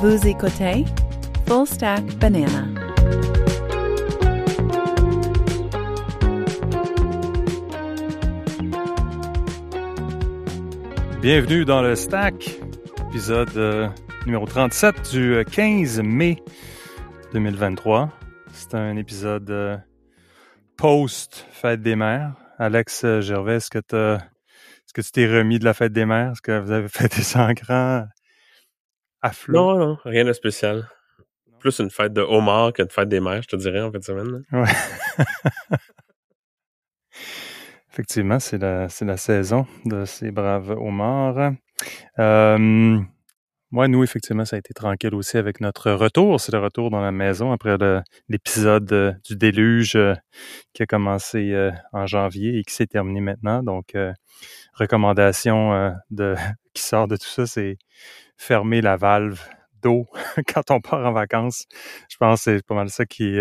Vous écoutez Full Stack Banana. Bienvenue dans le Stack, épisode euh, numéro 37 du 15 mai 2023. C'est un épisode euh, post-fête des mères. Alex euh, Gervais, est-ce que, tu t'es remis de la fête des mères? Est-ce que vous avez fêté ça en à flot? Non, non, rien de spécial. Plus une fête de homard que de fête des mères, je te dirais, en fin de semaine. là. Ouais. Effectivement, c'est la, la saison de ces braves homards. Euh, ouais, nous, effectivement, ça a été tranquille aussi avec notre retour. C'est le retour dans la maison après l'épisode euh, du déluge euh, qui a commencé euh, en janvier et qui s'est terminé maintenant. Donc, recommandation de, qui sort de tout ça, c'est fermer la valve d'eau quand on part en vacances. Je pense que c'est pas mal ça qui,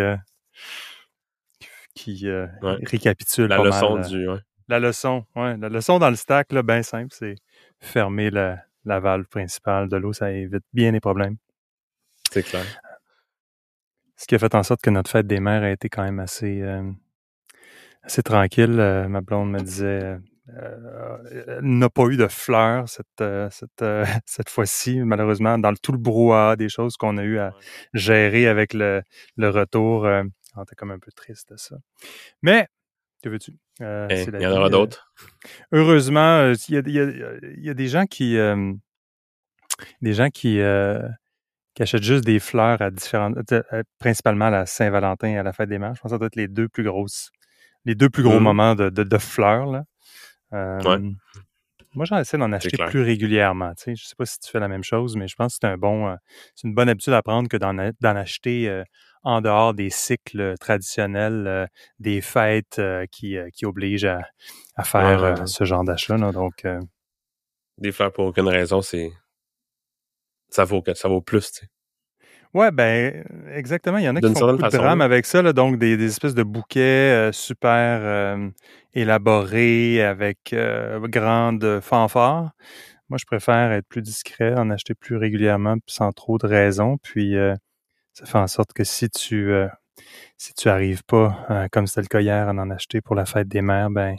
qui Ouais. récapitule La pas leçon mal, du. ouais. la leçon, ouais. La leçon dans le stack, là, bien simple, c'est fermer la, la valve principale de l'eau. Ça évite bien les problèmes. C'est clair. Ce qui a fait en sorte que notre fête des mères a été quand même assez, euh, assez tranquille. Euh, ma blonde me disait, euh, elle n'a pas eu de fleurs cette, euh, cette, euh, cette fois-ci, malheureusement, dans tout le brouhaha des choses qu'on a eu à gérer avec le, le retour. Euh, on était comme un peu triste de ça. Mais, que veux-tu? Euh, la il y en aura euh, d'autres. Heureusement, euh, il y a, il y a- il y a des gens qui, euh, des gens qui, euh, qui achètent juste des fleurs à différentes, principalement à la Saint-Valentin et à la fête des mères. Je pense que ça doit être les deux plus grosses, les deux plus gros Mhm. moments de, de, de fleurs. Là. Ouais. Moi, j'en essaie d'en acheter plus régulièrement. Tu sais. Je sais pas si tu fais la même chose, mais je pense que c'est un bon, c'est une bonne habitude à prendre que d'en acheter en dehors des cycles traditionnels, euh, des fêtes euh, qui, euh, qui obligent à, à faire Ouais, ouais, ouais. ce genre d'achat. Donc, Des fleurs pour aucune raison, c'est. Ça vaut, que- ça vaut plus, tu sais. Ouais, ben exactement. Il y en a qui font beaucoup de drame avec ça, là, donc des, des espèces de bouquets euh, super euh, élaborés avec euh, grande fanfare. Moi, je préfère être plus discret, en acheter plus régulièrement, sans trop de raisons. Puis euh, ça fait en sorte que si tu euh, si tu arrives pas, euh, comme c'était le cas hier, à en acheter pour la fête des mères, ben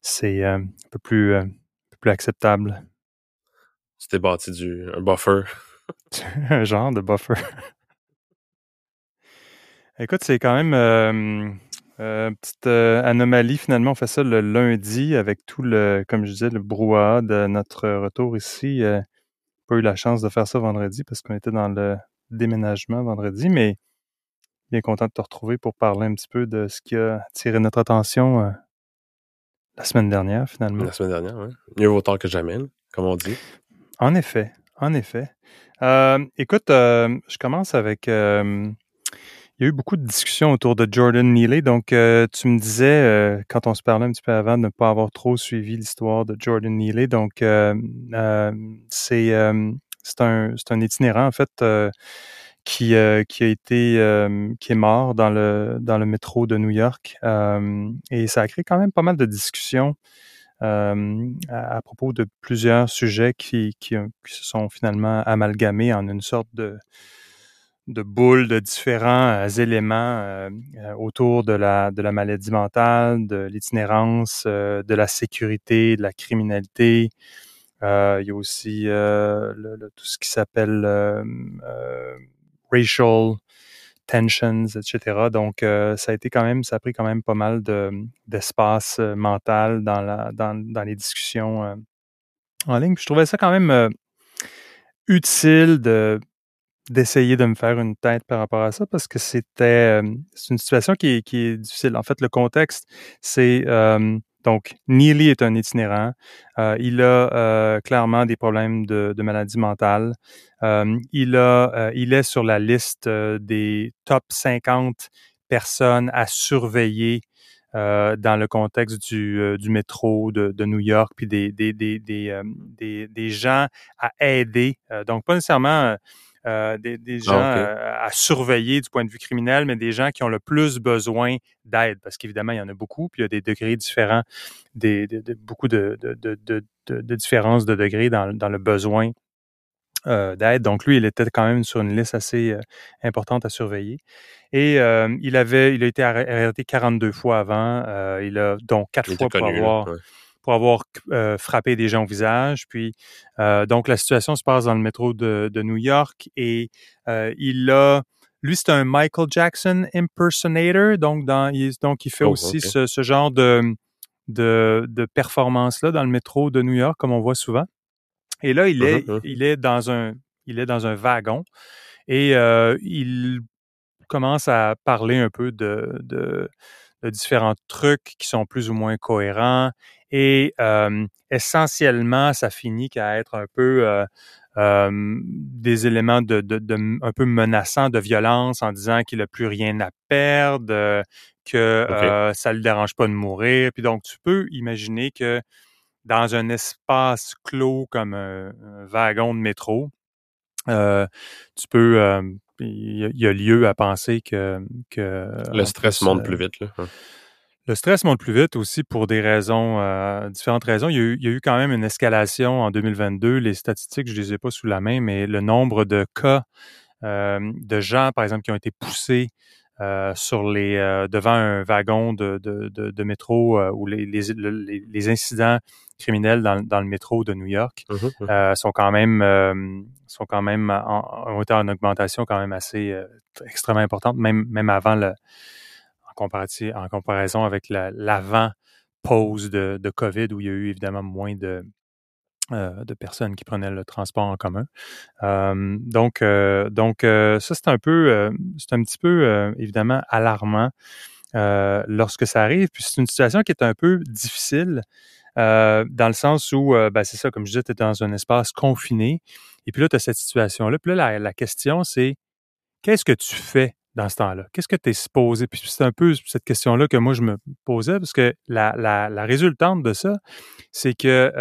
c'est euh, un peu plus euh, un peu plus acceptable. Tu t'es bâti du, un buffer. un genre de buffer. Écoute, c'est quand même euh, petite anomalie. Finalement, on fait ça le lundi avec tout le, comme je disais, le brouhaha de notre retour ici. Pas eu la chance de faire ça vendredi parce qu'on était dans le déménagement vendredi, mais bien content de te retrouver pour parler un petit peu de ce qui a attiré notre attention euh, la semaine dernière, finalement. La semaine dernière, ouais. Mieux vaut tard que jamais, comme on dit. En effet, en effet. Euh, écoute, euh, je commence avec. il y a eu beaucoup de discussions autour de Jordan Neely. Donc, tu me disais, quand on se parlait un petit peu avant, de ne pas avoir trop suivi l'histoire de Jordan Neely. Donc, c'est c'est un, un itinérant, en fait, euh, qui, euh, qui a été, euh, qui est mort dans le, dans le métro de New York. Et ça a créé quand même pas mal de discussions à, propos de plusieurs sujets qui, qui, se sont finalement amalgamés en une sorte de, de boule de différents éléments autour de la, de la maladie mentale, de l'itinérance, de la sécurité, de la criminalité. Euh, il y a aussi euh, tout ce qui s'appelle euh, racial tensions, etc. Donc, ça a été quand même, ça a pris quand même pas mal de, d'espace mental dans, la, dans, dans les discussions en ligne. Je trouvais ça quand même utile de d'essayer de me faire une tête par rapport à ça parce que c'était c'est une situation qui est, difficile. En fait, le contexte, c'est donc Neely est un itinérant. Euh, il a euh, clairement des problèmes de, maladie mentale. Euh, il est sur la liste des top 50 personnes à surveiller dans le contexte du, métro de, New York, puis des, des, gens à aider. Donc, pas nécessairement euh, des, des gens Ah, ok. euh, à surveiller du point de vue criminel, mais des gens qui ont le plus besoin d'aide, parce qu'évidemment, il y en a beaucoup, puis il y a des degrés différents, des, de- de- beaucoup de, de, de, de, de- de différences de degrés dans, dans le besoin d'aide. Donc lui, il était quand même sur une liste assez importante à surveiller. Et il avait, il a été arrêté 42 fois avant. il a donc quatre fois pour avoir, pour avoir frappé des gens au visage. Puis donc la situation se passe dans le métro de, de New York et il a lui, c'est un Michael Jackson impersonator, donc dans, il, donc il fait oh, aussi ce, ce, genre de, de, de performance-là dans le métro de New York, comme on voit souvent. Et là, il est, uh-huh, uh-huh. il est dans un, il est dans un wagon et euh, il commence à parler un peu de, de, de, différents trucs qui sont plus ou moins cohérents. Et euh, essentiellement, ça finit qu'à être un peu euh, euh, des éléments de, de, de, un peu menaçants de violence en disant qu'il n'a plus rien à perdre, euh, que euh, ça ne le dérange pas de mourir. Puis donc, tu peux imaginer que dans un espace clos comme un, wagon de métro, tu peux il y, a lieu à penser que, que le stress monte plus vite. Là. Le stress monte plus vite aussi pour des raisons, euh, différentes raisons. Il y, a eu, il y, a eu, quand même une escalation en 2022. Les statistiques, je les ai pas sous la main, mais le nombre de cas euh, de gens, par exemple, qui ont été poussés euh, sur les devant un wagon de, de, de, de métro ou les, les, les, incidents criminels dans, dans, le métro de New York mmh mmh. sont quand même sont quand même en, ont été en augmentation quand même assez extrêmement importante, même même avant le en comparaison avec l'avant-pause de, COVID où il y a eu évidemment moins de, euh, personnes qui prenaient le transport en commun. Euh, donc, euh, donc ça, c'est un peu, c'est un petit peu évidemment alarmant lorsque ça arrive. Puis c'est une situation qui est un peu difficile. dans le sens où, ben, c'est ça, comme je disais, tu es dans un espace confiné. Et puis là, tu as cette situation-là. Puis là, la question, c'est qu'est-ce que tu fais dans ce temps-là? Qu'est-ce que tu es supposé? Puis c'est un peu cette question-là que moi je me posais, parce que la, résultante de ça, c'est que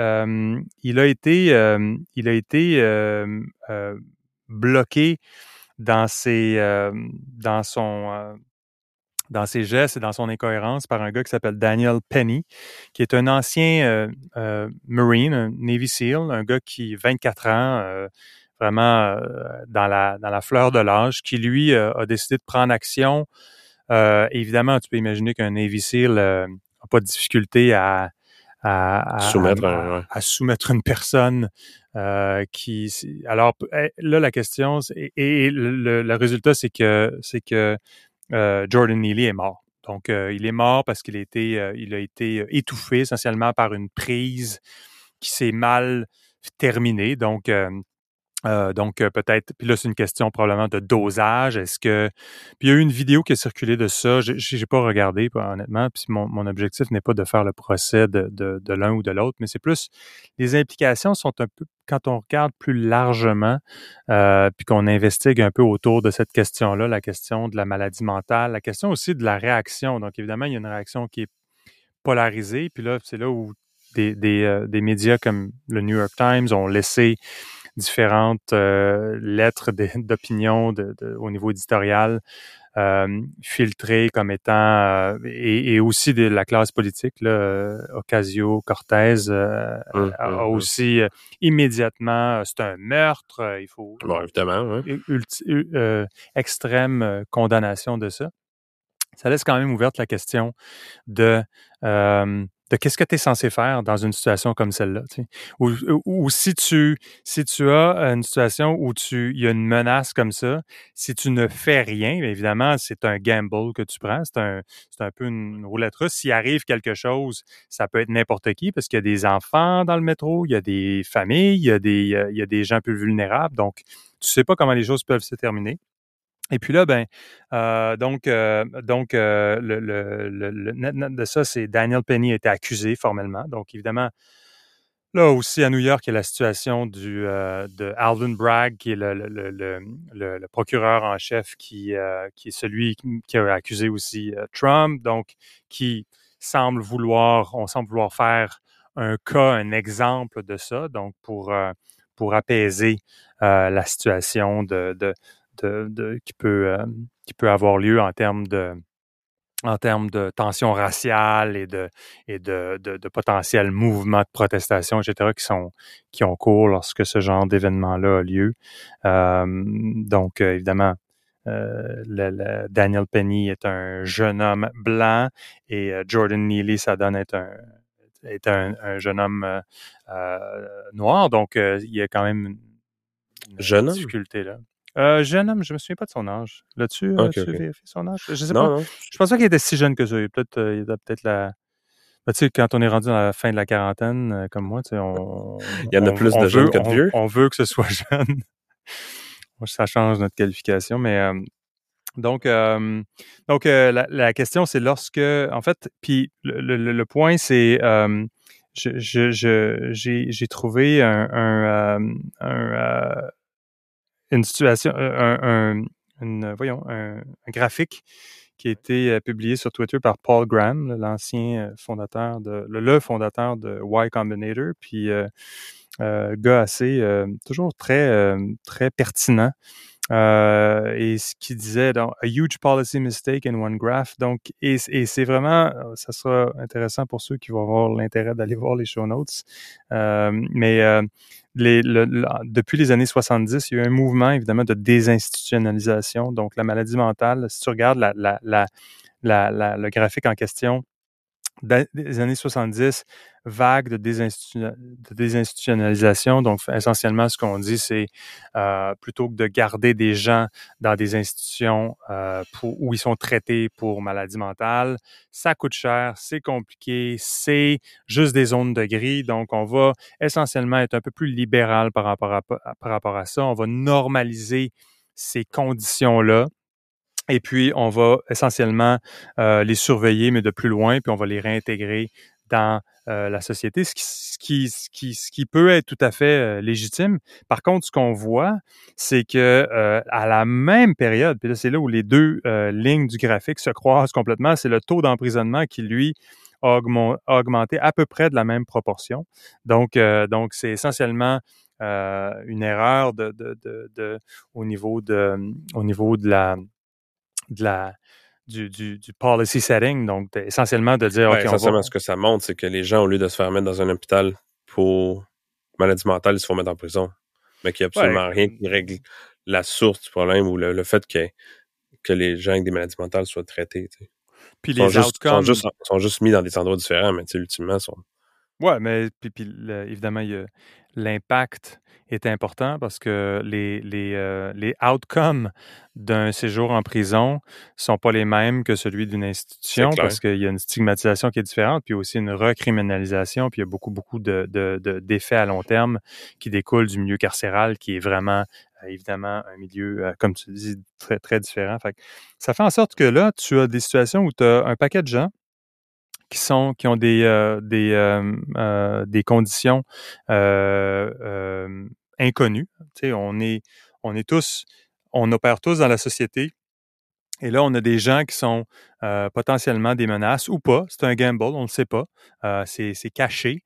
il a été, il a été bloqué dans ses, dans son dans ses gestes et dans son incohérence par un gars qui s'appelle Daniel Penny, qui est un ancien Marine, un Navy SEAL, un gars qui, 24 ans, vraiment euh, dans, la, dans la fleur de l'âge, qui lui euh, a décidé de prendre action. Euh, évidemment, tu peux imaginer qu'un Navy SEAL n'a pas de difficulté à, à, soumettre, à, soumettre une personne qui. Alors eh, là, la question et, le, résultat, c'est que c'est que Jordan Neely est mort. Donc, il est mort parce qu'il a été, il a été étouffé essentiellement par une prise qui s'est mal terminée. Donc, euh, donc, euh, peut-être, puis là, c'est une question probablement de dosage. Est-ce que. Puis il y a eu une vidéo qui a circulé de ça. Je n'ai pas regardé, honnêtement. Puis mon, mon objectif n'est pas de faire le procès de, de, de l'un ou de l'autre, mais c'est plus. Les implications sont un peu. Quand on regarde plus largement, euh, puis qu'on investigue un peu autour de cette question-là, la question de la maladie mentale, la question aussi de la réaction. Donc, évidemment, il y a une réaction qui est polarisée. Puis là, c'est là où des, des, euh, des médias comme le New York Times ont laissé différentes euh, lettres d'opinion au niveau éditorial euh, filtrées comme étant euh, et, et, aussi de la classe politique là, euh, Ocasio Cortez euh, hum, a hum, hum. aussi immédiatement c'est un meurtre il faut bon, évidemment extrême condamnation de ça ça laisse quand même ouverte la question de de qu'est-ce que tu es censé faire dans une situation comme celle-là. Ou, ou, si tu si tu as une situation où tu il y a une menace comme ça, si tu ne fais rien, évidemment, c'est un gamble que tu prends, c'est un un peu une roulette russe. S'il arrive quelque chose, ça peut être n'importe qui parce qu'il y a des enfants dans le métro, il y a des familles, il y a des il y a des gens plus vulnérables, donc tu sais pas comment les choses peuvent se terminer. Et puis là, ben, euh, donc, euh, donc euh, le, le, le, de ça, c'est Daniel Penny a été accusé formellement. Donc, évidemment, là aussi à New York, il y a la situation du, de Alvin Bragg, qui est le, le procureur en chef, qui, qui est celui qui a accusé aussi Trump, donc qui semble vouloir, on semble vouloir faire un cas, un exemple de ça, donc pour, pour apaiser la situation de de, qui peut euh, qui peut avoir lieu en termes de en termes de tension raciale et de, et de, de, de potentiels mouvements de protestation, etc., qui sont qui ont cours lorsque ce genre d'événement-là a lieu. Euh, donc, euh, évidemment, euh, le, Daniel Penny est un jeune homme blanc et Jordan Neely, ça donne être un est un, jeune homme noir. Donc, il y a quand même une, jeune difficulté là. Euh, jeune homme, je me souviens pas de son âge. Là-dessus, euh, tu okay. son âge? Je sais pas. Je pense pas qu'il était si jeune que ça. Il peut-être, euh, il a peut-être la. Ben, tu sais, quand on est rendu à la fin de la quarantaine, comme moi, tu sais, on. il y en a plus de jeunes que de vieux. On, veut que ce soit jeune. ça change notre qualification, mais. donc, donc la, la, question, c'est lorsque, en fait, puis le, le, le point, c'est, je, je, j'ai, j'ai trouvé un, un, un une situation, euh, un, une, voyons, un, graphique qui a été euh, publié sur Twitter par Paul Graham, l'ancien euh, fondateur de le, fondateur de Y Combinator, puis euh, gars assez toujours très très pertinent. et ce qu'il disait A huge policy mistake in one graph. Donc, et, et c'est vraiment, ça sera intéressant pour ceux qui vont avoir l'intérêt d'aller voir les show notes. mais depuis les années 70, il y a eu un mouvement évidemment de désinstitutionnalisation. Donc, la maladie mentale, si tu regardes la, la, la, le graphique en question, des années 70, vague de, désinstitutionnalisation. Donc, essentiellement, ce qu'on dit, c'est euh, plutôt que de garder des gens dans des institutions euh, où ils sont traités pour maladie mentale, ça coûte cher, c'est compliqué, c'est juste des zones de gris. Donc, on va essentiellement être un peu plus libéral par rapport à, par rapport à ça. On va normaliser ces conditions-là et puis, on va essentiellement euh, les surveiller, mais de plus loin, puis on va les réintégrer dans euh, la société, ce qui, ce, qui, ce, qui, peut être tout à fait euh, légitime. Par contre, ce qu'on voit, c'est que à la même période, puis là, c'est là où les deux lignes du graphique se croisent complètement, c'est le taux d'emprisonnement qui, lui, a augmenté à peu près de la même proportion. Donc, donc c'est essentiellement une erreur de, de, de, au niveau de, au niveau de la de la, du, du, du, policy setting, donc essentiellement de dire... essentiellement, ce que ça montre, c'est que les gens, au lieu de se faire mettre dans un hôpital pour maladie mentale, ils se font mettre en prison. Mais qu'il n'y a absolument rien qui règle la source du problème ou le, fait que, que les gens avec des maladies mentales soient traités. Puis les sont outcomes... Juste, sont, juste, sont juste mis dans des endroits différents, mais ultimement, sont... Ouais, mais puis, puis évidemment, il y a l'impact est important parce que les, les, euh, les outcomes d'un séjour en prison sont pas les mêmes que celui d'une institution parce qu'il y a une stigmatisation qui est différente, puis aussi une recriminalisation, puis il y a beaucoup, beaucoup de, de, d'effets à long terme qui découlent du milieu carcéral qui est vraiment euh, évidemment un milieu, euh, comme tu dis, très, très différent. Fait ça fait en sorte que là, tu as des situations où tu as un paquet de gens qui sont qui ont des euh, des euh, euh, des conditions inconnues. Tu sais, on est on est tous on opère tous dans la société. Et là, on a des gens qui sont potentiellement des menaces ou pas. C'est un gamble, on ne sait pas. c'est caché.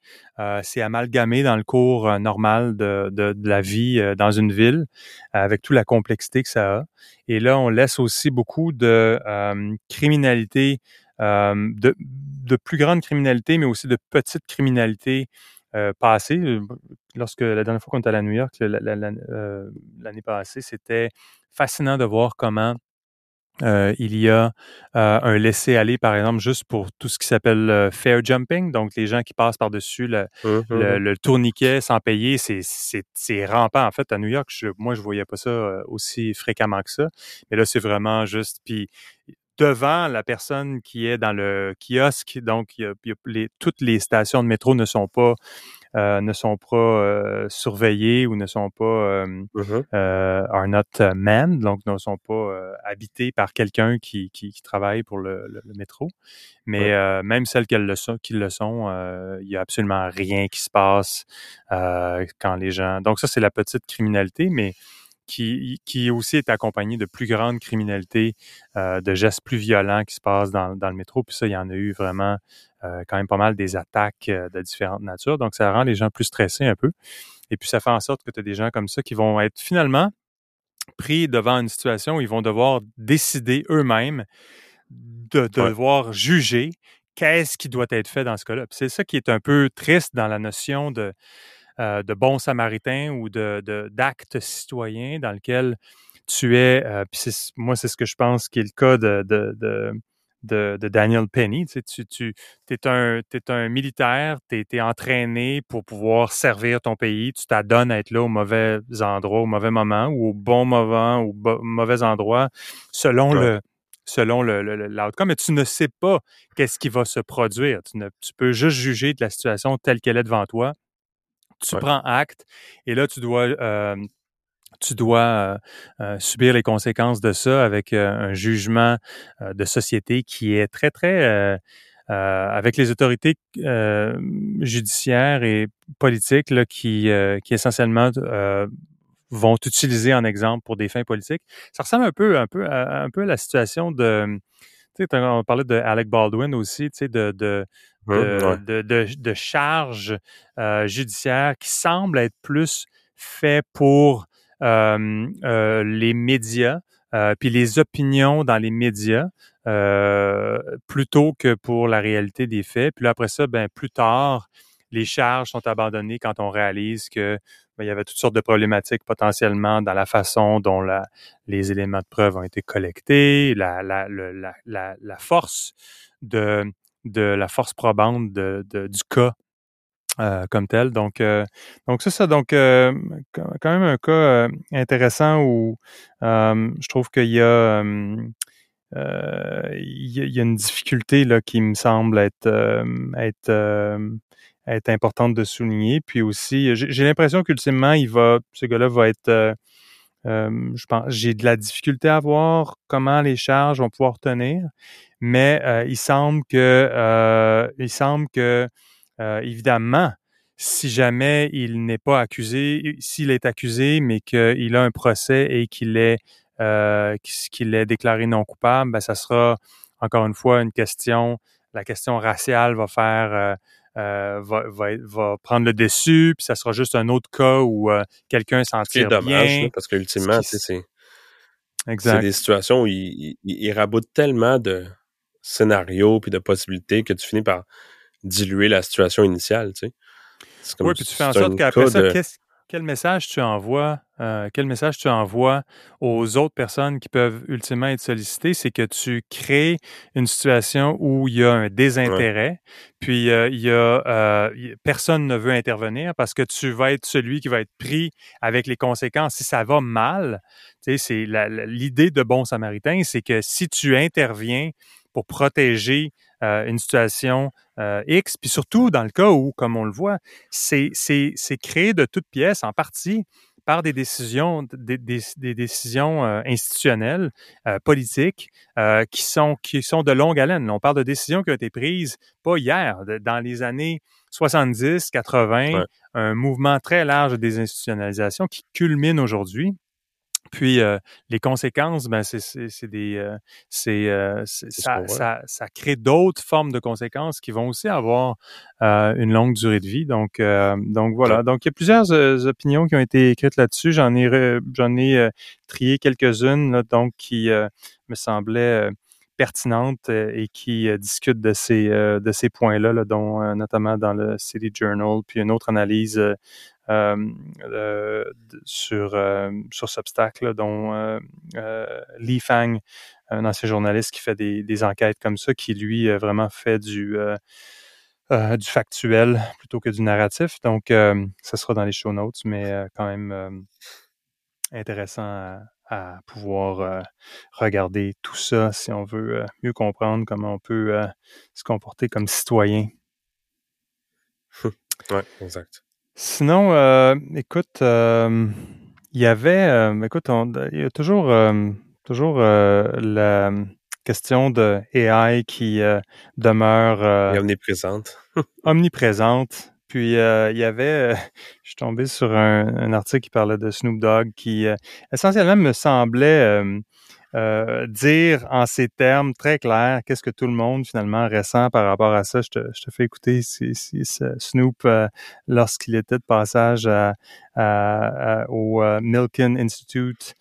c'est amalgamé dans le cours normal de, de, de, la vie dans une ville, avec toute la complexité que ça a. Et là, on laisse aussi beaucoup de criminalité de, de, plus grande criminalité, mais aussi de petite criminalité euh, passée. Euh, lorsque la dernière fois qu'on était à New York, euh, l'année passée, c'était fascinant de voir comment euh, il y a euh, un laisser-aller, par exemple, juste pour tout ce qui s'appelle fair jumping, donc les gens qui passent par-dessus le, mmh, mmh, le, mmh. le, tourniquet sans payer, c'est rampant. En fait, à New York, je, moi, je voyais pas ça aussi fréquemment que ça. Mais là, c'est vraiment juste. Puis devant la personne qui est dans le kiosque. Donc, il y a, les, toutes les stations de métro ne sont pas euh, ne sont pas euh, surveillées ou ne sont pas euh, mm-hmm. euh are not manned, donc ne sont pas habitées par quelqu'un qui, qui, qui, travaille pour le, le, métro. Mais même celles qui le sont, qui le sont il y a absolument rien qui se passe quand les gens. Donc ça, c'est la petite criminalité, mais qui, qui aussi est accompagné de plus grande criminalité, euh, de gestes plus violents qui se passent dans, dans, le métro. Puis ça, il y en a eu vraiment euh, quand même pas mal des attaques euh, de différentes natures. Donc, ça rend les gens plus stressés un peu. Et puis, ça fait en sorte que tu as des gens comme ça qui vont être finalement pris devant une situation où ils vont devoir décider eux-mêmes de, devoir juger qu'est-ce qui doit être fait dans ce cas-là. C'est ça qui est un peu triste dans la notion de, euh, de bon samaritain ou de, d'acte citoyen dans lequel tu es, euh, puis moi c'est ce que je pense qui est le cas de, de, de, Daniel Penny. Tu, sais, tu, es, un, es un militaire, tu es, entraîné pour pouvoir servir ton pays, tu t'adonnes à être là au mauvais endroit, au mauvais moment, ou au bon moment, au mauvais endroit, selon le selon l'outcome, mais tu ne sais pas qu'est-ce qui va se produire. Tu, ne, tu peux juste juger de la situation telle qu'elle est devant toi. Tu prends acte et là, tu dois euh, tu dois euh, euh, subir les conséquences de ça avec euh, un jugement de société qui est très, très... avec les autorités judiciaires et politiques là, qui, qui essentiellement vont utiliser en exemple pour des fins politiques. Ça ressemble un peu, un peu, à, un peu à la situation de... On parlait de Alec Baldwin aussi, tu sais, de, de de, de, de, charges judiciaires qui semblent être plus fait pour euh, euh, les médias, euh, puis les opinions dans les médias, plutôt que pour la réalité des faits. Puis là, après ça, ben, plus tard, les charges sont abandonnées quand on réalise que ben, il y avait toutes sortes de problématiques potentiellement dans la façon dont les éléments de preuve ont été collectés, la, force de, la force probante du cas euh, comme tel. Donc, euh, donc c'est ça. Donc, euh, quand même un cas intéressant où je trouve qu'il y a il y, a une difficulté là qui me semble être être importante de souligner. Puis aussi, j'ai l'impression qu'ultimement, il va, ce gars-là va être, je pense, j'ai de la difficulté à voir comment les charges vont pouvoir tenir, mais il semble que, il semble que euh, évidemment, si jamais il n'est pas accusé, s'il est accusé, mais qu'il a un procès et qu'il est euh, qu'il est déclaré non coupable, ben, ça sera encore une fois une question. La question raciale va faire euh, va, va, va, prendre le dessus, puis ça sera juste un autre cas où euh, quelqu'un s'en tire bien. C'est dommage, parce qu'ultimement, c'est c'est des situations où il, il, il raboute tellement de scénarios puis de possibilités que tu finis par diluer la situation initiale, tu sais. oui, puis tu fais en sorte qu'après ça, quel message tu envoies, euh, quel message tu envoies aux autres personnes qui peuvent ultimement être sollicitées, c'est que tu crées une situation où il y a un désintérêt, puis euh, il y a euh, personne ne veut intervenir parce que tu vas être celui qui va être pris avec les conséquences si ça va mal. Tu sais, c'est l'idée de bon samaritain, c'est que si tu interviens pour protéger euh, une situation euh, X, puis surtout dans le cas où, comme on le voit, c'est créé de toutes pièces en partie par des décisions, des, des, décisions euh, institutionnelles, politiques, qui, sont, qui sont de longue haleine. On parle de décisions qui ont été prises pas hier, dans les années 70, 80, un mouvement très large de désinstitutionnalisation qui culmine aujourd'hui. Puis euh, les conséquences, ben c'est des euh, c'est euh, ça, ça, ça, crée d'autres formes de conséquences qui vont aussi avoir une longue durée de vie. Donc donc voilà. Donc il y a plusieurs opinions qui ont été écrites là-dessus. J'en ai j'en ai trié quelques-unes donc qui me semblaient pertinentes et qui discutent de ces de ces points-là, là, dont notamment dans le City Journal, puis une autre analyse sur, euh, sur Substack, dont euh, Li Fang, un ancien journaliste qui fait des, enquêtes comme ça, qui lui vraiment fait du, du factuel plutôt que du narratif. Donc, ça sera dans les show notes, mais quand même intéressant à, pouvoir regarder tout ça si on veut mieux comprendre comment on peut se comporter comme citoyen. oui, exact. Sinon, euh, écoute, euh, il y avait, euh, écoute, il y a toujours, toujours la question de AI qui demeure omniprésente. omniprésente. Puis il y avait, je suis tombé sur un, article qui parlait de Snoop Dogg qui essentiellement me semblait euh, dire en ces termes très clairs qu'est-ce que tout le monde finalement ressent par rapport à ça. Je te, je te fais écouter si, si, Snoop euh, lorsqu'il était de passage à, au euh, Milken Institute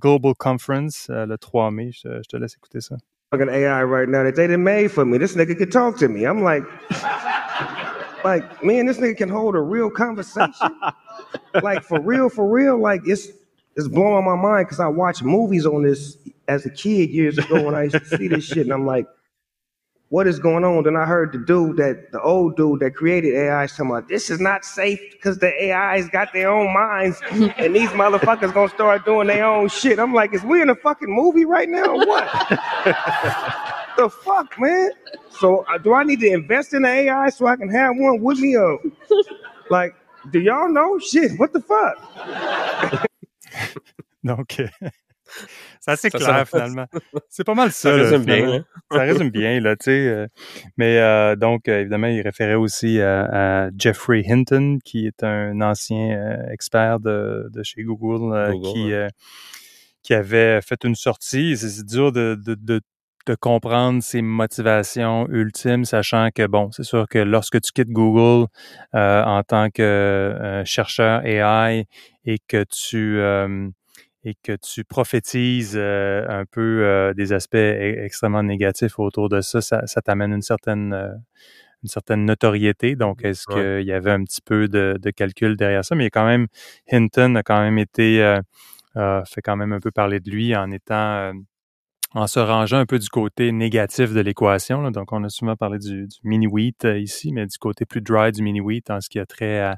Global Conference le 3 mai. Je, je, te laisse écouter ça. fucking AI right now that they done made for me. This nigga can talk to me. I'm like, like, man, this nigga can hold a real conversation. like for real, for real. Like it's it's blowing my mind because I watched movies on this as a kid years ago when I used to see this shit, and I'm like, what is going on? Then I heard the dude that the old dude that created AI is talking about this is not safe because the AI's got their own minds and these motherfuckers gonna start doing their own shit. I'm like, is we in a fucking movie right now or what? the fuck, man? So uh, do I need to invest in the AI so I can have one with me or like do y'all know? Shit, what the fuck? Donc, c'est assez clair finalement. C'est pas mal ça. Ça résume bien. hein? Ça résume bien, là, tu sais. euh, mais euh, donc, euh, évidemment, il référait aussi à, à Jeffrey Hinton, qui est un ancien euh, expert de, de chez Google, euh, Google, qui, ouais. euh, qui avait fait une sortie. C'est c'est dur de, de, de, de comprendre ses motivations ultimes, sachant que, bon, c'est sûr que lorsque tu quittes Google euh, en tant que euh, chercheur AI et que tu... euh, et que tu prophétises euh, un peu euh, des aspects e- extrêmement négatifs autour de ça, ça, ça t'amène une certaine euh, une certaine notoriété. Donc, est-ce Ouais. qu'il y avait un petit peu de, de calcul derrière ça? Mais il y a quand même, Hinton a quand même été, euh, euh, fait quand même un peu parler de lui en étant, euh, en se rangeant un peu du côté négatif de l'équation. Donc, on a souvent parlé du, du mini-wheat euh, ici, mais du côté plus dry du mini-wheat en ce qui a trait à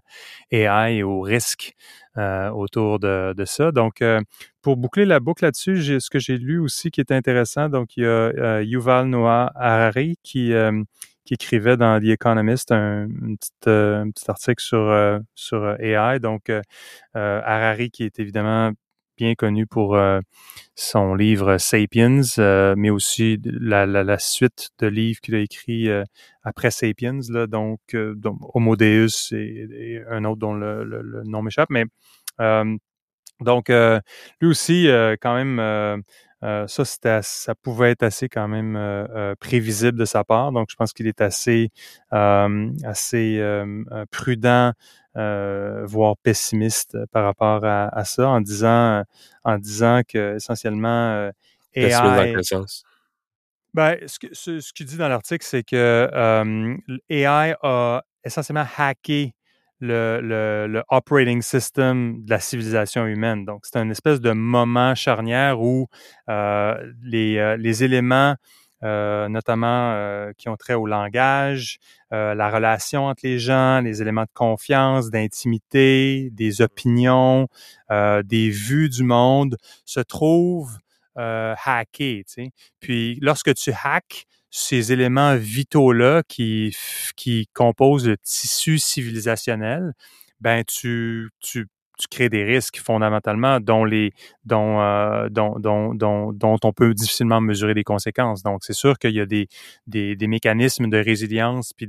AI et aux risques euh, autour de, de ça. Donc, euh, pour boucler la boucle là-dessus, j'ai ce que j'ai lu aussi qui est intéressant. Donc, il y a euh, Yuval Noah Harari qui, qui écrivait dans The Economist un, petit article sur, euh, sur AI. Donc, euh, Harari qui est évidemment bien connu pour euh, son livre Sapiens, euh, mais aussi la, suite de livres qu'il a écrit euh, après Sapiens, donc, donc Homo Deus et, un autre dont le, nom m'échappe. Mais donc, lui aussi, quand même, ça, c'était, ça pouvait être assez quand même prévisible de sa part. Donc, je pense qu'il est assez, assez prudent, euh, voire pessimiste par rapport à, à ça, en disant, en disant que essentiellement euh, AI. sens? Ben, ce que- ce ce qu'il dit dans l'article, c'est que euh, AI a essentiellement hacké le, le, le operating system de la civilisation humaine. Donc, c'est un espèce de moment charnière où euh, les, euh, les éléments, euh, notamment euh, qui ont trait au langage, euh, la relation entre les gens, les éléments de confiance, d'intimité, des opinions, euh, des vues du monde, se trouvent euh, hackés. tu sais. Puis, lorsque tu hacks ces éléments vitaux-là qui, qui composent le tissu civilisationnel, ben tu, tu, tu crées des risques fondamentalement dont, les, dont, euh, dont, dont, dont, dont on peut difficilement mesurer les conséquences. Donc, c'est sûr qu'il y a des, mécanismes de résilience puis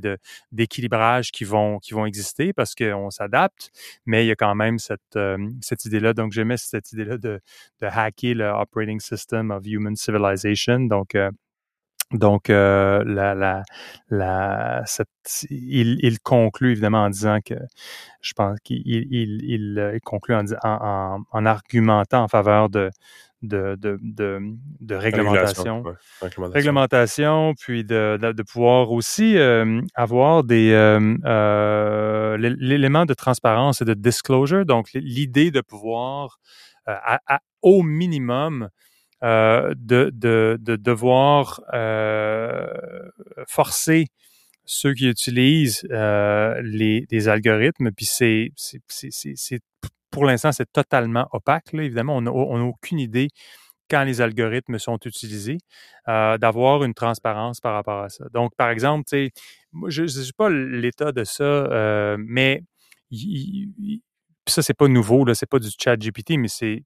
d'équilibrage qui vont, exister parce qu'on s'adapte, mais il y a quand même cette, euh, idée-là. Donc, j'aimais cette idée-là de, de hacker le operating system of human civilization. Donc, euh, donc, euh, la, la, la, cette, il, il conclut évidemment en disant que je pense qu'il il, il, euh, conclut en, en, en, en argumentant en faveur de, de, de, de, de réglementation ouais. Réglementation. réglementation, puis de, de, pouvoir aussi euh, avoir des euh, euh, l'é- l'élément de transparence et de disclosure. Donc, l'idée de pouvoir, euh, à- à- au minimum, euh, de, de, de devoir euh, forcer ceux qui utilisent euh, les, les algorithmes, puis c'est, pour l'instant, c'est totalement opaque. Là. Évidemment, on n'a aucune idée quand les algorithmes sont utilisés, euh, d'avoir une transparence par rapport à ça. Donc, par exemple, moi, je ne sais pas l'état de ça, euh, mais il- puis ça, c'est pas nouveau, là, c'est pas du chat GPT, mais c'est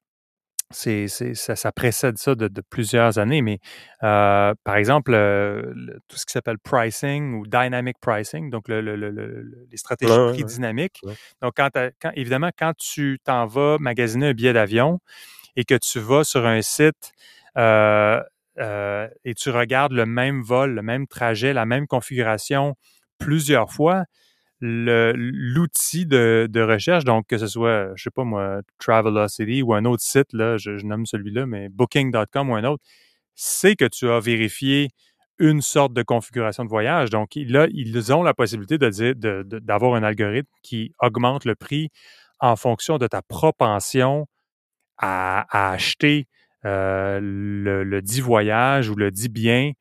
c'est, ça, ça précède ça de, de plusieurs années, mais euh, par exemple, euh, tout ce qui s'appelle pricing ou dynamic pricing, donc le- le- le- le- les stratégies Ouais, de ouais, prix ouais. dynamiques. Ouais. Donc, quand, t'as- quand- évidemment, quand tu t'en vas magasiner un billet d'avion et que tu vas sur un site euh, et tu regardes le même vol, le même trajet, la même configuration plusieurs fois, l'outil de, recherche, donc que ce soit, je sais pas moi, Travelocity ou un autre site, là, je, nomme celui-là, mais Booking.com ou un autre, sait que tu as vérifié une sorte de configuration de voyage. Donc là, ils ont la possibilité d'avoir un algorithme qui augmente le prix en fonction de ta propension à, acheter euh, le, dit voyage ou le dit bien.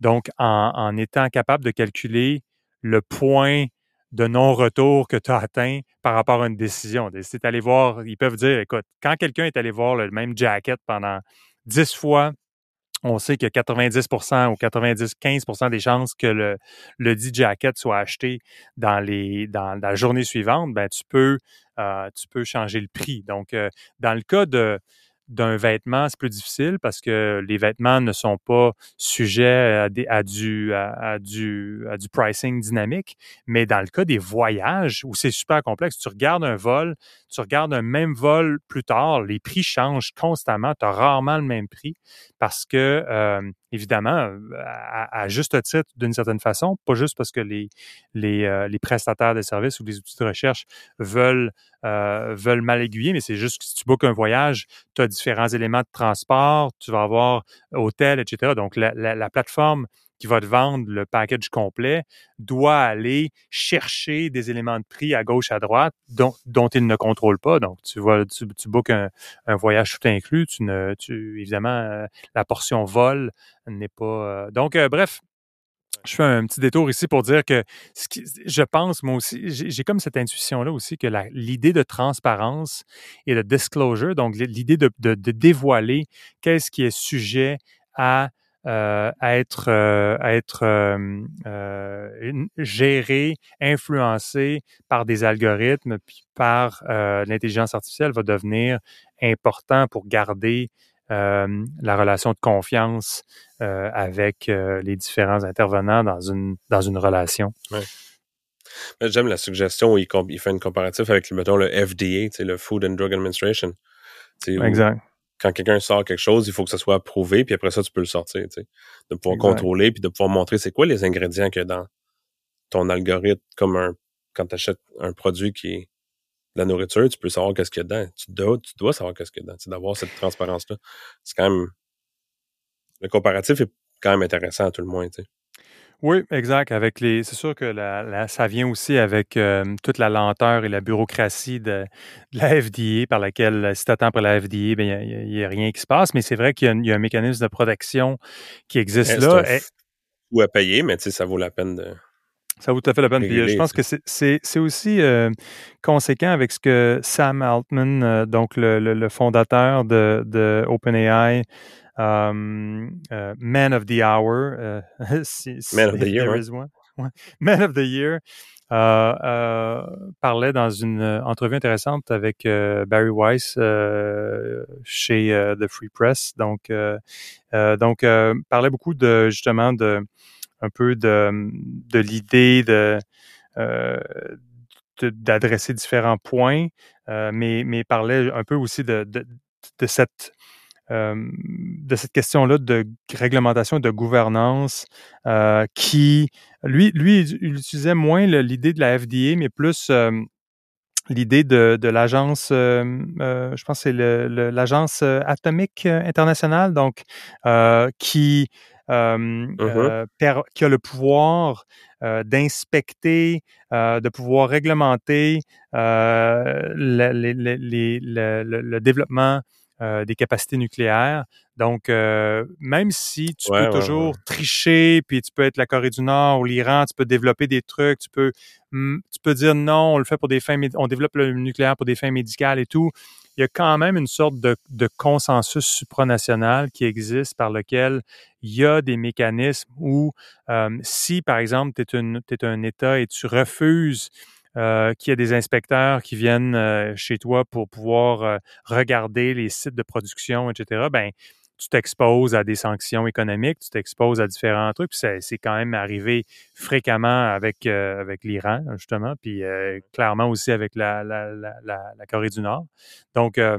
Donc, en, étant capable de calculer le point de non-retour que tu as atteint par rapport à une décision. C'est aller voir, ils peuvent dire, écoute, quand quelqu'un est allé voir le même jacket pendant 10 fois on sait que 90% ou 90-15% des chances que le, dit jacket soit acheté dans, les, dans, la journée suivante, ben, tu, peux, euh, changer le prix. Donc, euh, dans le cas de, d'un vêtement, c'est plus difficile parce que les vêtements ne sont pas sujets à, du, du pricing dynamique. Mais dans le cas des voyages, où c'est super complexe, tu regardes un vol, tu regardes un même vol plus tard, les prix changent constamment, tu as rarement le même prix parce que, euh, évidemment, à, juste titre, d'une certaine façon, pas juste parce que les, euh, prestataires de services ou les outils de recherche veulent euh, veulent mal aiguiller, mais c'est juste que si tu bookes un voyage, tu as différents éléments de transport, tu vas avoir hôtel, etc. Donc, la, plateforme qui va te vendre le package complet doit aller chercher des éléments de prix à gauche, à droite dont, dont il ne contrôle pas. Donc, tu vois, tu, tu un, voyage tout inclus, tu ne, tu, évidemment, euh, la portion vol n'est pas. Euh, donc, bref, je fais un petit détour ici pour dire que ce je pense, moi aussi, j'ai comme cette intuition-là aussi que l'idée de transparence et de disclosure, donc l'idée de, dévoiler qu'est-ce qui est sujet à, euh, être, euh, à être euh, géré, influencé par des algorithmes, puis par l'intelligence artificielle va devenir important pour garder la relation de confiance euh, avec euh, les différents intervenants dans une, dans une relation. J'aime la suggestion où il, fait une comparatif avec mettons, le FDA, le Food and Drug Administration. Exact. Quand quelqu'un sort quelque chose, il faut que ça soit approuvé, puis après ça, tu peux le sortir. De pouvoir contrôler, puis de pouvoir montrer c'est quoi les ingrédients qu'il y a dans ton algorithme, comme un quand tu achètes un produit qui est la nourriture, tu peux savoir qu'est-ce qu'il y a dedans. Tu dois, tu dois savoir qu'est-ce qu'il y a dedans. D'avoir cette transparence-là. C'est quand même. Le comparatif est quand même intéressant à tout le moins. Tu sais. Oui, exact. Avec les, c'est sûr que la, ça vient aussi avec euh, toute la lenteur et la bureaucratie de, la FDA, par laquelle, si tu attends pour la FDA, il ben, n'y a, rien qui se passe. Mais c'est vrai qu'il y, a un mécanisme de protection qui existe là. Ou à payer, mais tu sais, ça vaut la peine de. Ça vaut tout à fait la peine. Puis, je pense que c'est aussi euh, conséquent avec ce que Sam Altman, euh, donc le, le, fondateur de, de OpenAI, um, uh, Man of the Hour, uh, si, Man of the Year, ouais. Man of the Year, euh, parlait dans une entrevue intéressante avec Barry Weiss chez The Free Press. Donc, donc parlait beaucoup de justement de un peu de, de l'idée de, euh, d'adresser différents points, euh, mais, mais parlait un peu aussi de, de, de cette euh, de cette question-là de réglementation et de gouvernance qui, lui, lui, il utilisait moins l'idée de la FDA, mais plus l'idée de, de l'agence, je pense que c'est l'agence atomique internationale, donc qui uh qui a le pouvoir d'inspecter, de pouvoir réglementer le, développement des capacités nucléaires. Donc, même si tu peux toujours tricher, puis tu peux être la Corée du Nord ou l'Iran, tu peux développer des trucs, tu peux, mmh, tu peux dire non, on le fait pour des fins, on développe le nucléaire pour des fins médicales et tout il y a quand même une sorte de, consensus supranational qui existe par lequel il y a des mécanismes où euh, si, par exemple, tu es, un État et tu refuses euh, qu'il y ait des inspecteurs qui viennent euh, chez toi pour pouvoir regarder les sites de production, etc., ben tu t'exposes à des sanctions économiques, tu t'exposes à différents trucs. C'est quand même arrivé fréquemment avec, euh, avec l'Iran, justement, puis euh, clairement aussi avec la, la, la, Corée du Nord. Donc, euh,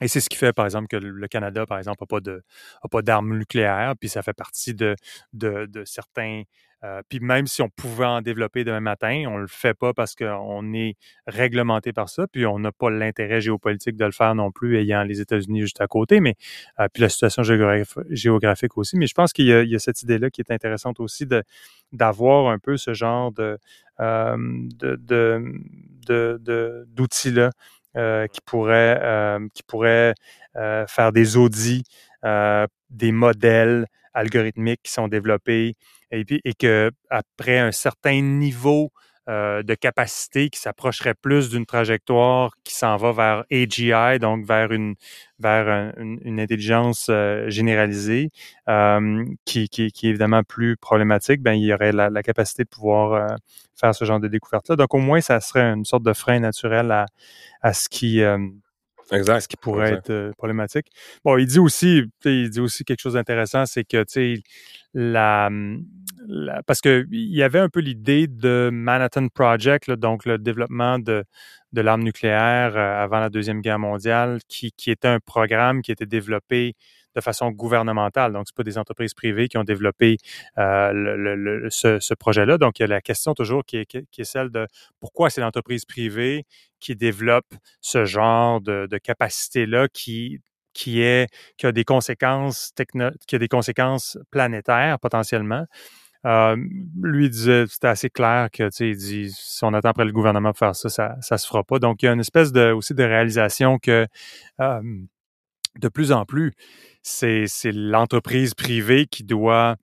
et c'est ce qui fait, par exemple, que le Canada, par exemple, n'a pas de pas d'armes nucléaires, puis ça fait partie de, de, de certains Euh, puis même si on pouvait en développer demain matin, on le fait pas parce qu'on est réglementé par ça, puis on n'a pas l'intérêt géopolitique de le faire non plus, ayant les États-Unis juste à côté, mais euh, puis la situation géographique aussi. Mais je pense qu'il y, a cette idée-là qui est intéressante aussi d'avoir un peu ce genre de euh, d'outils-là qui pourraient qui pourraient faire des audits, des modèles algorithmiques qui sont développés, et, puis, et que après un certain niveau euh, de capacité qui s'approcherait plus d'une trajectoire qui s'en va vers AGI, donc vers une vers une, intelligence euh, généralisée, euh, qui, qui, qui, est évidemment plus problématique, ben il y aurait la, capacité de pouvoir faire ce genre de découverte-là. Donc au moins, ça serait une sorte de frein naturel à, à ce qui Exact. Ce qui pourrait être euh, problématique. Bon, il dit aussi, il dit aussi quelque chose d'intéressant, c'est que, tu sais, la, la, parce que il y avait un peu l'idée de Manhattan Project, donc le développement de, de l'arme nucléaire euh, avant la deuxième guerre mondiale, qui, qui était un programme qui était développé de façon gouvernementale. Donc, c'est pas des entreprises privées qui ont développé euh, le, ce, ce projet-là. Donc, il y a la question toujours qui est, qui est celle de pourquoi c'est l'entreprise privée qui développe ce genre de, de capacité-là qui qui est qui a des conséquences techno, qui a des conséquences planétaires potentiellement. Euh, lui disait c'était assez clair que tu sais il dit si on attend après le gouvernement pour faire ça ça ça se fera pas donc il y a une espèce de aussi de réalisation que euh, de plus en plus c'est l'entreprise privée qui doit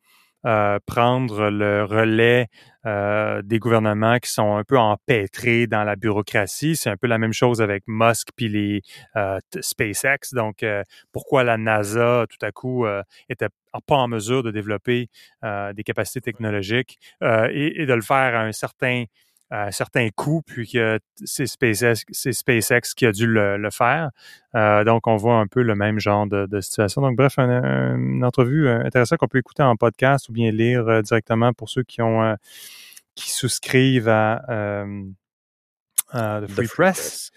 euh, prendre le relais euh, des gouvernements qui sont un peu empêtrés dans la bureaucratie. C'est un peu la même chose avec Musk puis les euh, SpaceX. Donc, pourquoi la NASA, tout à coup, était pas en mesure de développer des capacités technologiques et, et, de le faire à un certain à certains coûts, puis que c'est SpaceX, SpaceX qui a dû le, faire. Euh, donc, on voit un peu le même genre de, situation. Donc, bref, une entrevue euh, intéressante qu'on peut écouter en podcast ou bien lire euh, directement pour ceux qui ont qui souscrivent à, The Free, Press.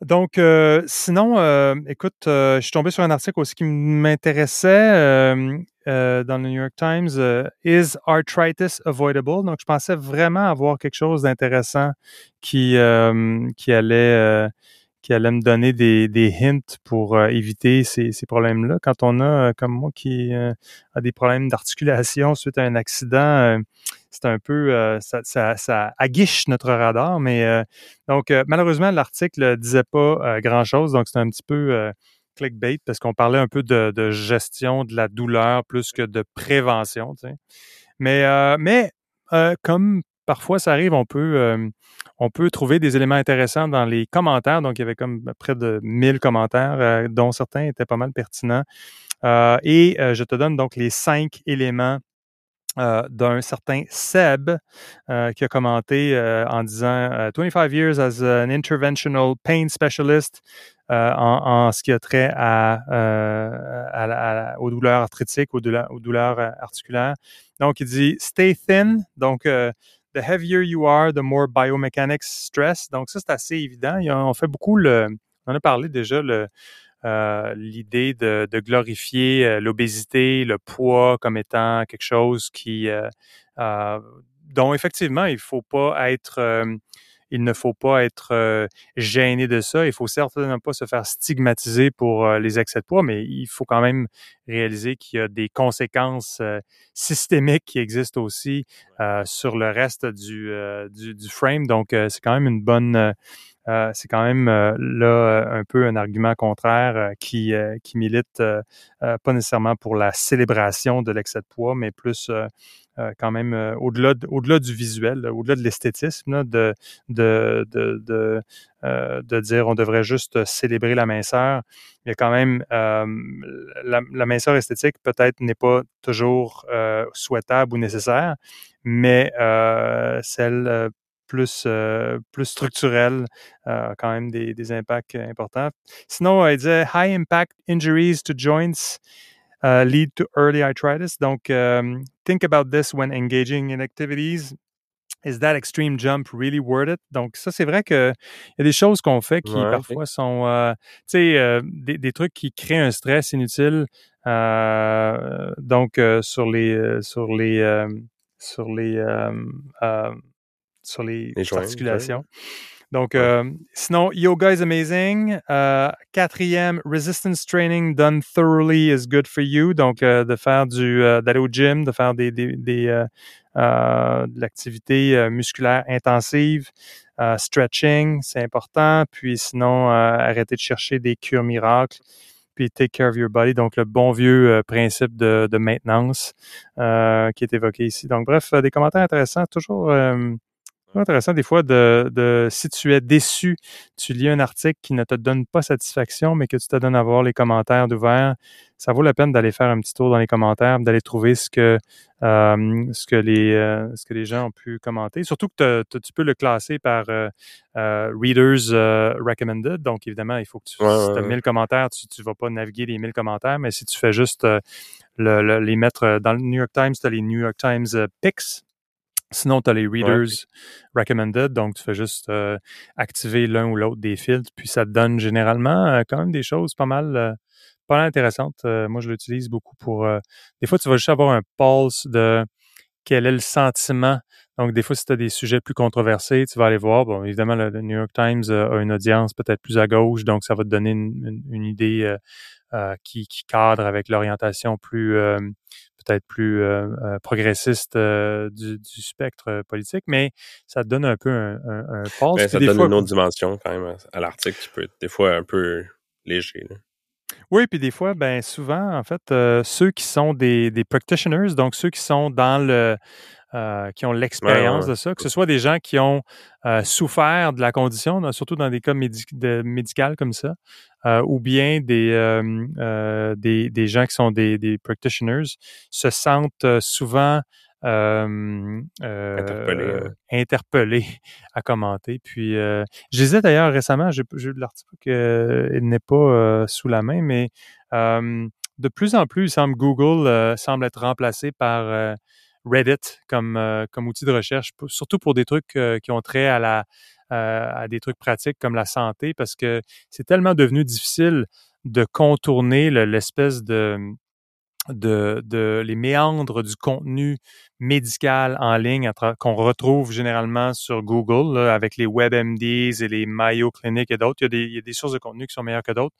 Donc, sinon, écoute, je suis tombé sur un article aussi qui m'intéressait. Euh, dans le New York Times, euh, Is arthritis avoidable? Donc, je pensais vraiment avoir quelque chose d'intéressant qui, euh, qui allait qui allait me donner des, des hints pour éviter ces, ces problèmes-là. Quand on a, comme moi, qui a des problèmes d'articulation suite à un accident, c'est un peu, ça, ça, aguiche notre radar. Mais donc, malheureusement, l'article disait pas grand-chose, donc c'est un petit peu clickbait parce qu'on parlait un peu de, gestion de la douleur plus que de prévention. Mais, euh, euh, comme parfois ça arrive, on peut, euh, on peut trouver des éléments intéressants dans les commentaires. Donc, il y avait comme près de 1000 commentaires, dont certains étaient pas mal pertinents. et je te donne donc les cinq éléments d'un certain Seb qui a commenté en disant 25 years as an interventional pain specialist euh, en, ce qui a trait à, euh, aux douleurs arthritiques, aux douleurs, euh, articulaires. Donc, il dit stay thin. Donc, the heavier you are, the more biomechanics stress. Donc, ça, c'est assez évident. On fait beaucoup le, on en a parlé déjà, le, l'idée de, de, glorifier l'obésité, le poids comme étant quelque chose qui, euh, dont effectivement il faut pas être il ne faut pas être euh, gêné de ça. Il faut certainement pas se faire stigmatiser pour euh, les excès de poids, mais il faut quand même réaliser qu'il y a des conséquences euh, systémiques qui existent aussi sur le reste du, du, du frame. Donc, c'est quand même une bonne euh, c'est quand même euh, là un peu un argument contraire euh, qui, milite pas nécessairement pour la célébration de l'excès de poids, mais plus quand même au-delà du visuel, au-delà de l'esthétisme, de, dire on devrait juste célébrer la minceur. Il y a quand même la, minceur esthétique peut-être n'est pas toujours souhaitable ou nécessaire, mais celle plus, euh, plus structurel, euh, quand même des, des, impacts importants. Sinon, il disait high impact injuries to joints uh, lead to early arthritis. Donc, um, think about this when engaging in activities. Is that extreme jump really worth it? Donc, ça, c'est vrai qu'il y a des choses qu'on fait qui parfois sont, euh, tu sais, euh, des, des, trucs qui créent un stress inutile. Euh, donc, sur les, sur les, sur les, sur les, articulations. Donc, euh, sinon, yoga is amazing. Euh, quatrième, resistance training done thoroughly is good for you. Donc, euh, de faire du, d'aller au gym, de faire des, des, des de l'activité musculaire intensive. Stretching, c'est important. Puis sinon, arrêter de chercher des cures miracles. Puis take care of your body. Donc, le bon vieux euh, principe de, de maintenance euh, qui est évoqué ici. Donc, bref, euh, des commentaires intéressants. Toujours intéressant des fois de, de si tu es déçu, tu lis un article qui ne te donne pas satisfaction, mais que tu te donnes à voir les commentaires d'ouvert, ça vaut la peine d'aller faire un petit tour dans les commentaires, d'aller trouver ce que euh, ce que les euh, ce que les gens ont pu commenter. Surtout que tu peux le classer par euh, readers recommended. Donc évidemment, il faut que tu Ouais, si as ouais. 1000 commentaires, tu ne vas pas naviguer les 1000 commentaires, mais si tu fais juste le- le- les mettre dans le New York Times, tu as les New York Times Picks. Sinon, tu as les Readers Recommended, donc tu fais juste euh, activer l'un ou l'autre des filtres, puis ça te donne généralement euh, quand même des choses pas mal, euh, pas mal intéressantes. Moi, je l'utilise beaucoup pour... des fois, tu vas juste avoir un pulse de quel est le sentiment. Donc, des fois, si tu as des sujets plus controversés, tu vas aller voir. Bon, évidemment, le, le New York Times a une audience peut-être plus à gauche, donc ça va te donner une, une- une idée qui, qui cadre avec l'orientation plus peut-être plus euh, euh, progressiste euh, du, du spectre politique, mais ça donne un peu un, un, un pulse. Mais Puis Ben, ça des donne fois- une autre dimension quand même à- à l'article qui peut être des fois un peu léger. là. Oui, puis des fois, ben souvent, en fait, euh, ceux qui sont des, des practitioners, donc ceux qui sont dans le euh, qui ont l'expérience ouais. de ça, que ce soit des gens qui ont euh, souffert de la condition, surtout dans des cas médi de, médicaux comme ça, euh, ou bien des, des, des gens qui sont des, des practitioners, se sentent souvent euh, euh, Interpellés, à commenter. Puis, euh, je disais d'ailleurs récemment, j'ai eu l'article qu'il n'est pas sous la main, mais de plus en plus, il semble Google semble être remplacé par Reddit comme, euh, comme outil de recherche, surtout pour des trucs euh, qui ont trait euh, à des trucs pratiques comme la santé, parce que c'est tellement devenu difficile de contourner le- l'espèce de de, de les méandres du contenu médical en ligne qu'on retrouve généralement sur Google là, avec les WebMDs et les Mayo Clinic et d'autres. Il, il y a des sources de contenu qui sont meilleures que d'autres.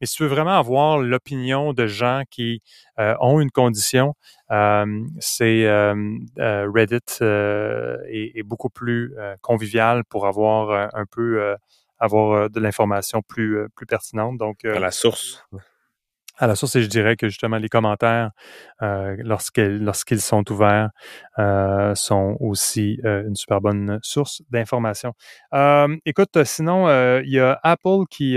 Mais si tu veux vraiment avoir l'opinion de gens qui euh, ont une condition, euh, c'est euh, euh, Reddit euh, est, est beaucoup plus euh, convivial pour avoir un peu avoir de l'information plus plus pertinente. Donc À la source. À la source, et je dirais que justement les commentaires, euh, lorsqu'ils sont ouverts, euh, sont aussi euh, une super bonne source d'information. Écoute, sinon, il y a Apple qui...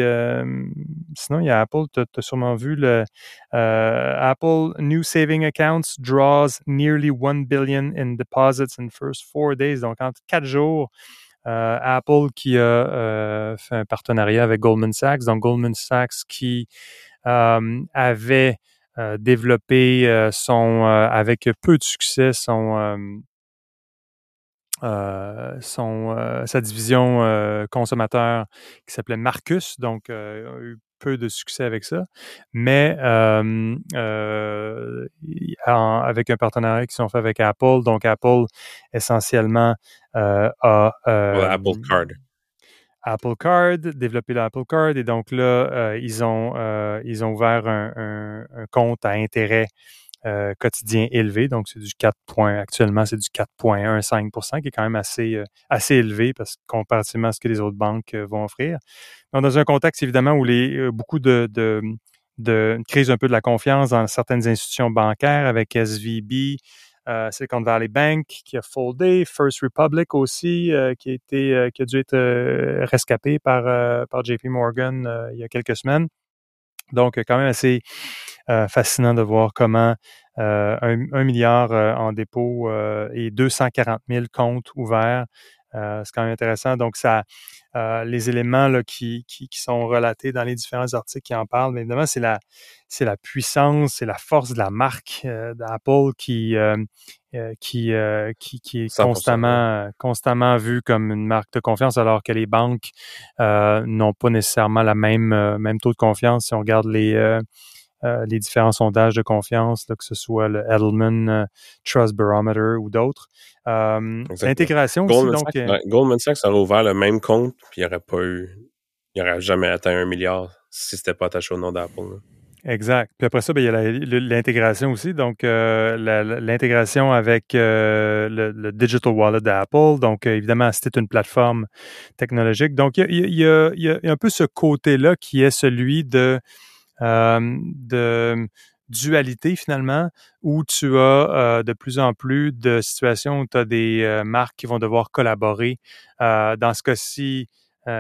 sinon, il y a Apple, tu as sûrement vu le Apple New Saving Accounts draws nearly 1 billion in deposits in first four days. Donc, en quatre jours, Apple qui a fait un partenariat avec Goldman Sachs. Donc, Goldman Sachs qui avait euh, développé euh, son, euh, avec peu de succès, son, euh, euh, son, euh, sa division euh, consommateur qui s'appelait Marcus, donc euh, a eu peu de succès avec ça, mais euh, euh, avec un partenariat qui sont fait avec Apple, donc Apple essentiellement euh, a euh, Apple Card. Apple Card, développé l'Apple Card, et donc là, euh, ils, ont, euh, ils ont ouvert un, compte à intérêt euh, quotidien élevé, donc c'est du 4 points, actuellement c'est du 4,15% qui est quand même assez, élevé parce comparativement à ce que les autres banques vont offrir. Dans un contexte évidemment où les, beaucoup de, de, de crise un peu de la confiance dans certaines institutions bancaires avec SVB, euh, Silicon Valley Bank qui a foldé, First Republic aussi euh, qui a été euh, qui a dû être rescapé par JP Morgan il y a quelques semaines. Donc quand même assez fascinant de voir comment un, milliard en dépôt et 240 000 comptes ouverts. Euh, c'est quand même intéressant. Donc, ça, euh, les éléments là, qui, qui, qui sont relatés dans les différents articles qui en parlent, mais évidemment, c'est la, c'est la puissance, c'est la force de la marque euh, d'Apple qui, qui, qui, qui est 100%, constamment, constamment vue comme une marque de confiance, alors que les banques n'ont pas nécessairement la même, même taux de confiance. Si on regarde les, euh, les différents sondages de confiance, que ce soit le Edelman Trust Barometer ou d'autres. L'intégration aussi, Goldman donc... Sachs, Goldman Sachs aurait ouvert le même compte, puis il n'y aurait pas eu... Il n'aurait jamais atteint un milliard si c'était pas attaché au nom d'Apple. Exact. Puis après ça, ben, il y a l'intégration aussi. Donc, euh, l'intégration avec euh, le, Digital Wallet d'Apple. Donc, euh, évidemment, c'était une plateforme technologique. Donc, il y a, il y a un peu ce côté-là qui est celui de, de dualité finalement, où tu as de plus en plus de situations où tu as des marques qui vont devoir collaborer. dans ce cas-ci,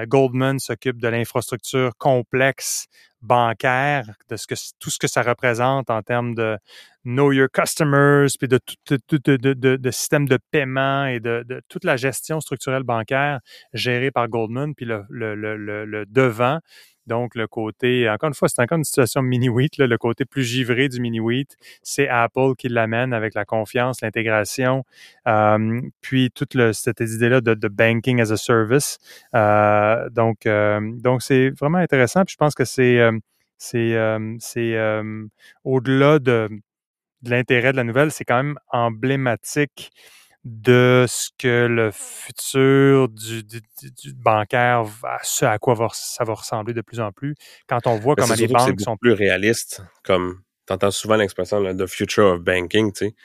Goldman s'occupe de l'infrastructure complexe bancaire, de ce que tout ce que ça représente en termes de know your customers, puis de, de, de, système de paiement et de, toute la gestion structurelle bancaire gérée par Goldman, puis le devant donc, le côté, encore une fois, c'est encore une situation mini-wheat, le côté plus givré du mini-wheat, c'est Apple qui l'amène avec la confiance, l'intégration, euh, puis toute cette idée-là de, banking as a service. Euh, donc, euh, donc c'est vraiment intéressant. Puis je pense que c'est c'est c'est au-delà de, de l'intérêt de la nouvelle, c'est quand même emblématique de ce que le futur du, bancaire, ce à quoi ça va ressembler de plus en plus. Quand on voit ben, comment les banques sont plus réalistes, comme tu entends souvent l'expression the future of banking, tu sais.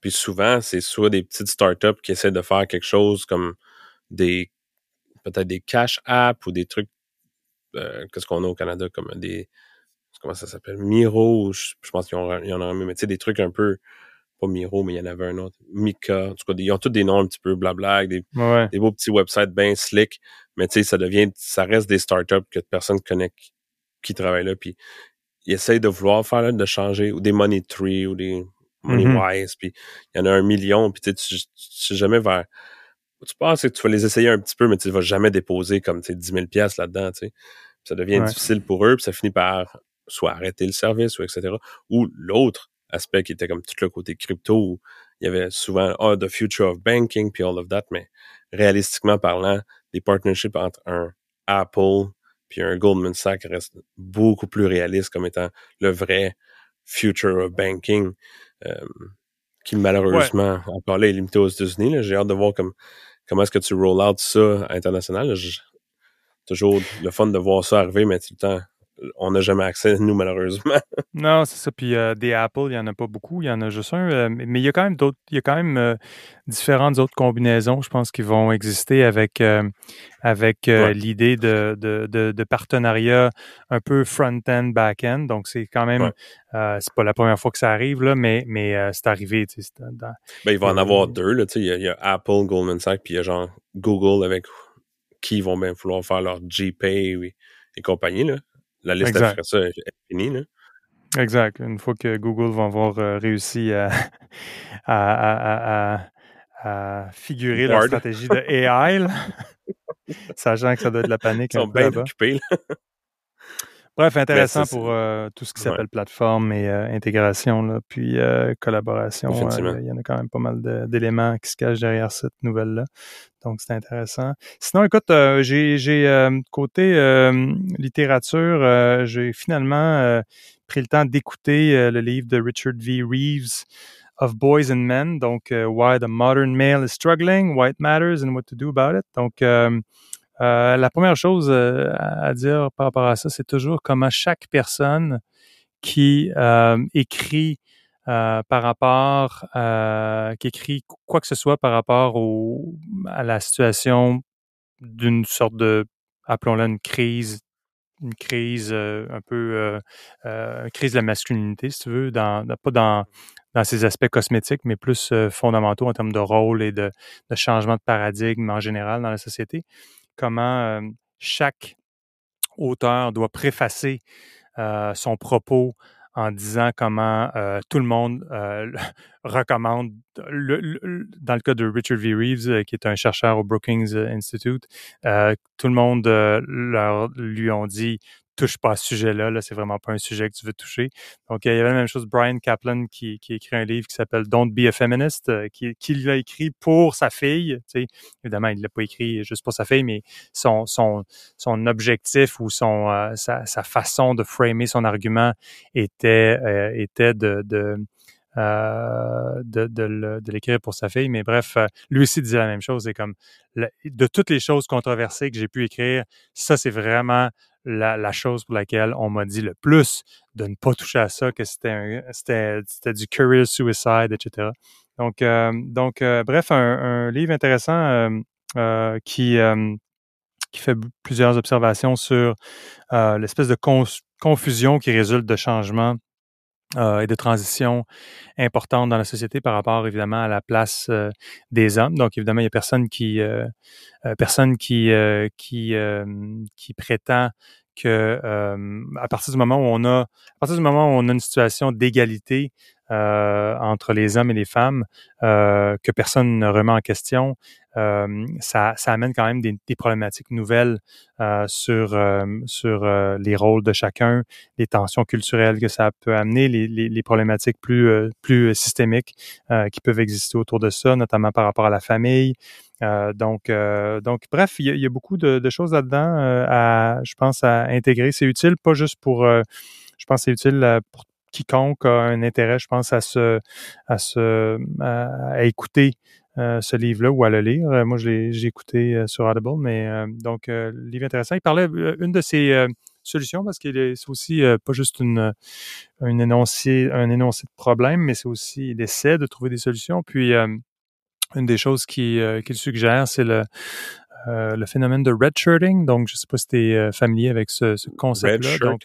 Puis souvent, c'est soit des petites startups qui essaient de faire quelque chose comme des peut-être des cash apps ou des trucs euh, qu'est-ce qu'on a au Canada comme des comment ça s'appelle? Miro je, pense qu'il y en a mais tu sais des trucs un peu pas Miro, mais il y en avait un autre. Mika. En tout cas, ils ont tous des noms un petit peu blabla, des, des beaux petits websites bien slick. Mais tu sais, ça devient, ça reste des startups que personne connaît qui, travaillent là. Puis ils essayent de vouloir faire là, de changer, ou des Money Tree, ou des Money mm-hmm. Wise. Puis il y en a un million. Puis tu sais, tu jamais vers. Tu penses que tu vas les essayer un petit peu, mais tu ne vas jamais déposer comme tu sais, 10 000 pièces là-dedans. Tu sais. ça devient difficile pour eux, puis ça finit par soit arrêter le service, ou etc. Ou l'autre, aspect qui était comme tout le côté crypto où il y avait souvent oh, the future of banking puis all of that, mais réalistiquement parlant, des partnerships entre un Apple puis un Goldman Sachs restent beaucoup plus réalistes comme étant le vrai future of banking, euh, qui malheureusement encore là est limité aux États-Unis. J'ai hâte de voir comme, comment est-ce que tu roll out ça international. toujours le fun de voir ça arriver, mais tout le temps on n'a jamais accès, nous, malheureusement. non, c'est ça. Puis euh, des Apple, il n'y en a pas beaucoup. Il y en a juste un. Euh, mais il y a quand même d'autres. Il y a quand même euh, différentes autres combinaisons, je pense, qui vont exister avec, avec l'idée de, de, partenariat un peu front-end, back-end. Donc, c'est quand même. c'est pas la première fois que ça arrive, là, mais, mais c'est arrivé. ben, il va en avoir deux. Là, il, y a, il y a Apple, Goldman Sachs, puis il y a genre Google avec qui vont bien vouloir faire leur GPay et compagnie. Là la liste après ça est finie. Là. Exact. Une fois que Google va avoir euh, réussi à, à, à, à, figurer la stratégie de AI, sachant que ça doit être de la panique. Ils sont bien occupés. Bref, ben, intéressant pour euh, tout ce qui s'appelle plateforme et euh, intégration, là, puis collaboration. Il y en a quand même pas mal d'éléments qui se cachent derrière cette nouvelle-là. Donc, c'est intéressant. Sinon, écoute, euh, j'ai, j'ai euh, côté euh, littérature, j'ai finalement pris le temps d'écouter le livre de Richard V. Reeves of Boys and Men, donc Why the Modern Male is Struggling, Why It Matters and What to Do About It. Donc, la première chose à dire par rapport à ça, c'est toujours comment chaque personne qui écrit euh, par rapport, euh, qui écrit quoi que ce soit par rapport au, à la situation d'une sorte de, appelons-la une crise, une crise euh, un peu, euh, crise de la masculinité, si tu veux, pas dans, dans ses aspects cosmétiques, mais plus fondamentaux en termes de rôle et de, changement de paradigme en général dans la société. Comment chaque auteur doit préfacer son propos en disant comment tout le monde recommande, dans le cas de Richard V. Reeves, qui est un chercheur au Brookings Institute, tout le monde leur, lui ont dit touche pas à ce sujet-là. Là, c'est vraiment pas un sujet que tu veux toucher. Donc, il y avait la même chose, Brian Kaplan qui, qui écrit un livre qui s'appelle Don't Be a Feminist, euh, qui, qui l'a écrit pour sa fille. Tu sais, évidemment, il l'a pas écrit juste pour sa fille, mais son, son, son objectif ou son, euh, sa, façon de framer son argument était, euh, était de, de de, l'écrire pour sa fille. Mais bref, lui aussi disait la même chose. C'est comme de toutes les choses controversées que j'ai pu écrire, ça, c'est vraiment la, chose pour laquelle on m'a dit le plus de ne pas toucher à ça, que c'était c'était du curious suicide, etc. Donc, euh, donc bref, un, livre intéressant qui, qui fait plusieurs observations sur l'espèce de confusion qui résulte de changements euh, et de transition importante dans la société par rapport évidemment à la place euh, des hommes. Donc évidemment, il y a personne qui euh, personne qui qui qui prétend que à partir du moment où on a à partir du moment où on a une situation d'égalité entre les hommes et les femmes que personne ne remet en question, euh, ça, amène quand même des, problématiques nouvelles euh, sur, euh, sur les rôles de chacun, les tensions culturelles que ça peut amener, les, problématiques plus, plus systémiques qui peuvent exister autour de ça, notamment par rapport à la famille. donc, donc, bref, il y, a, beaucoup de, de choses là-dedans à, je pense, à intégrer. C'est utile, pas juste pour, je pense, c'est utile pour quiconque a un intérêt, je pense, à se, à se, à écouter euh, ce livre-là ou à le lire. Euh, moi, je l'ai, j'ai écouté euh, sur Audible, mais donc, livre intéressant. Il parlait une de ses solutions parce qu'il est, c'est aussi pas juste une, une énoncé, un énoncé de problème, mais c'est aussi, il essaie de trouver des solutions. Puis, une des choses qui, qu'il suggère, c'est le, le phénomène de redshirting. Donc, je ne sais pas si tu es familier avec ce, ce concept-là. Donc,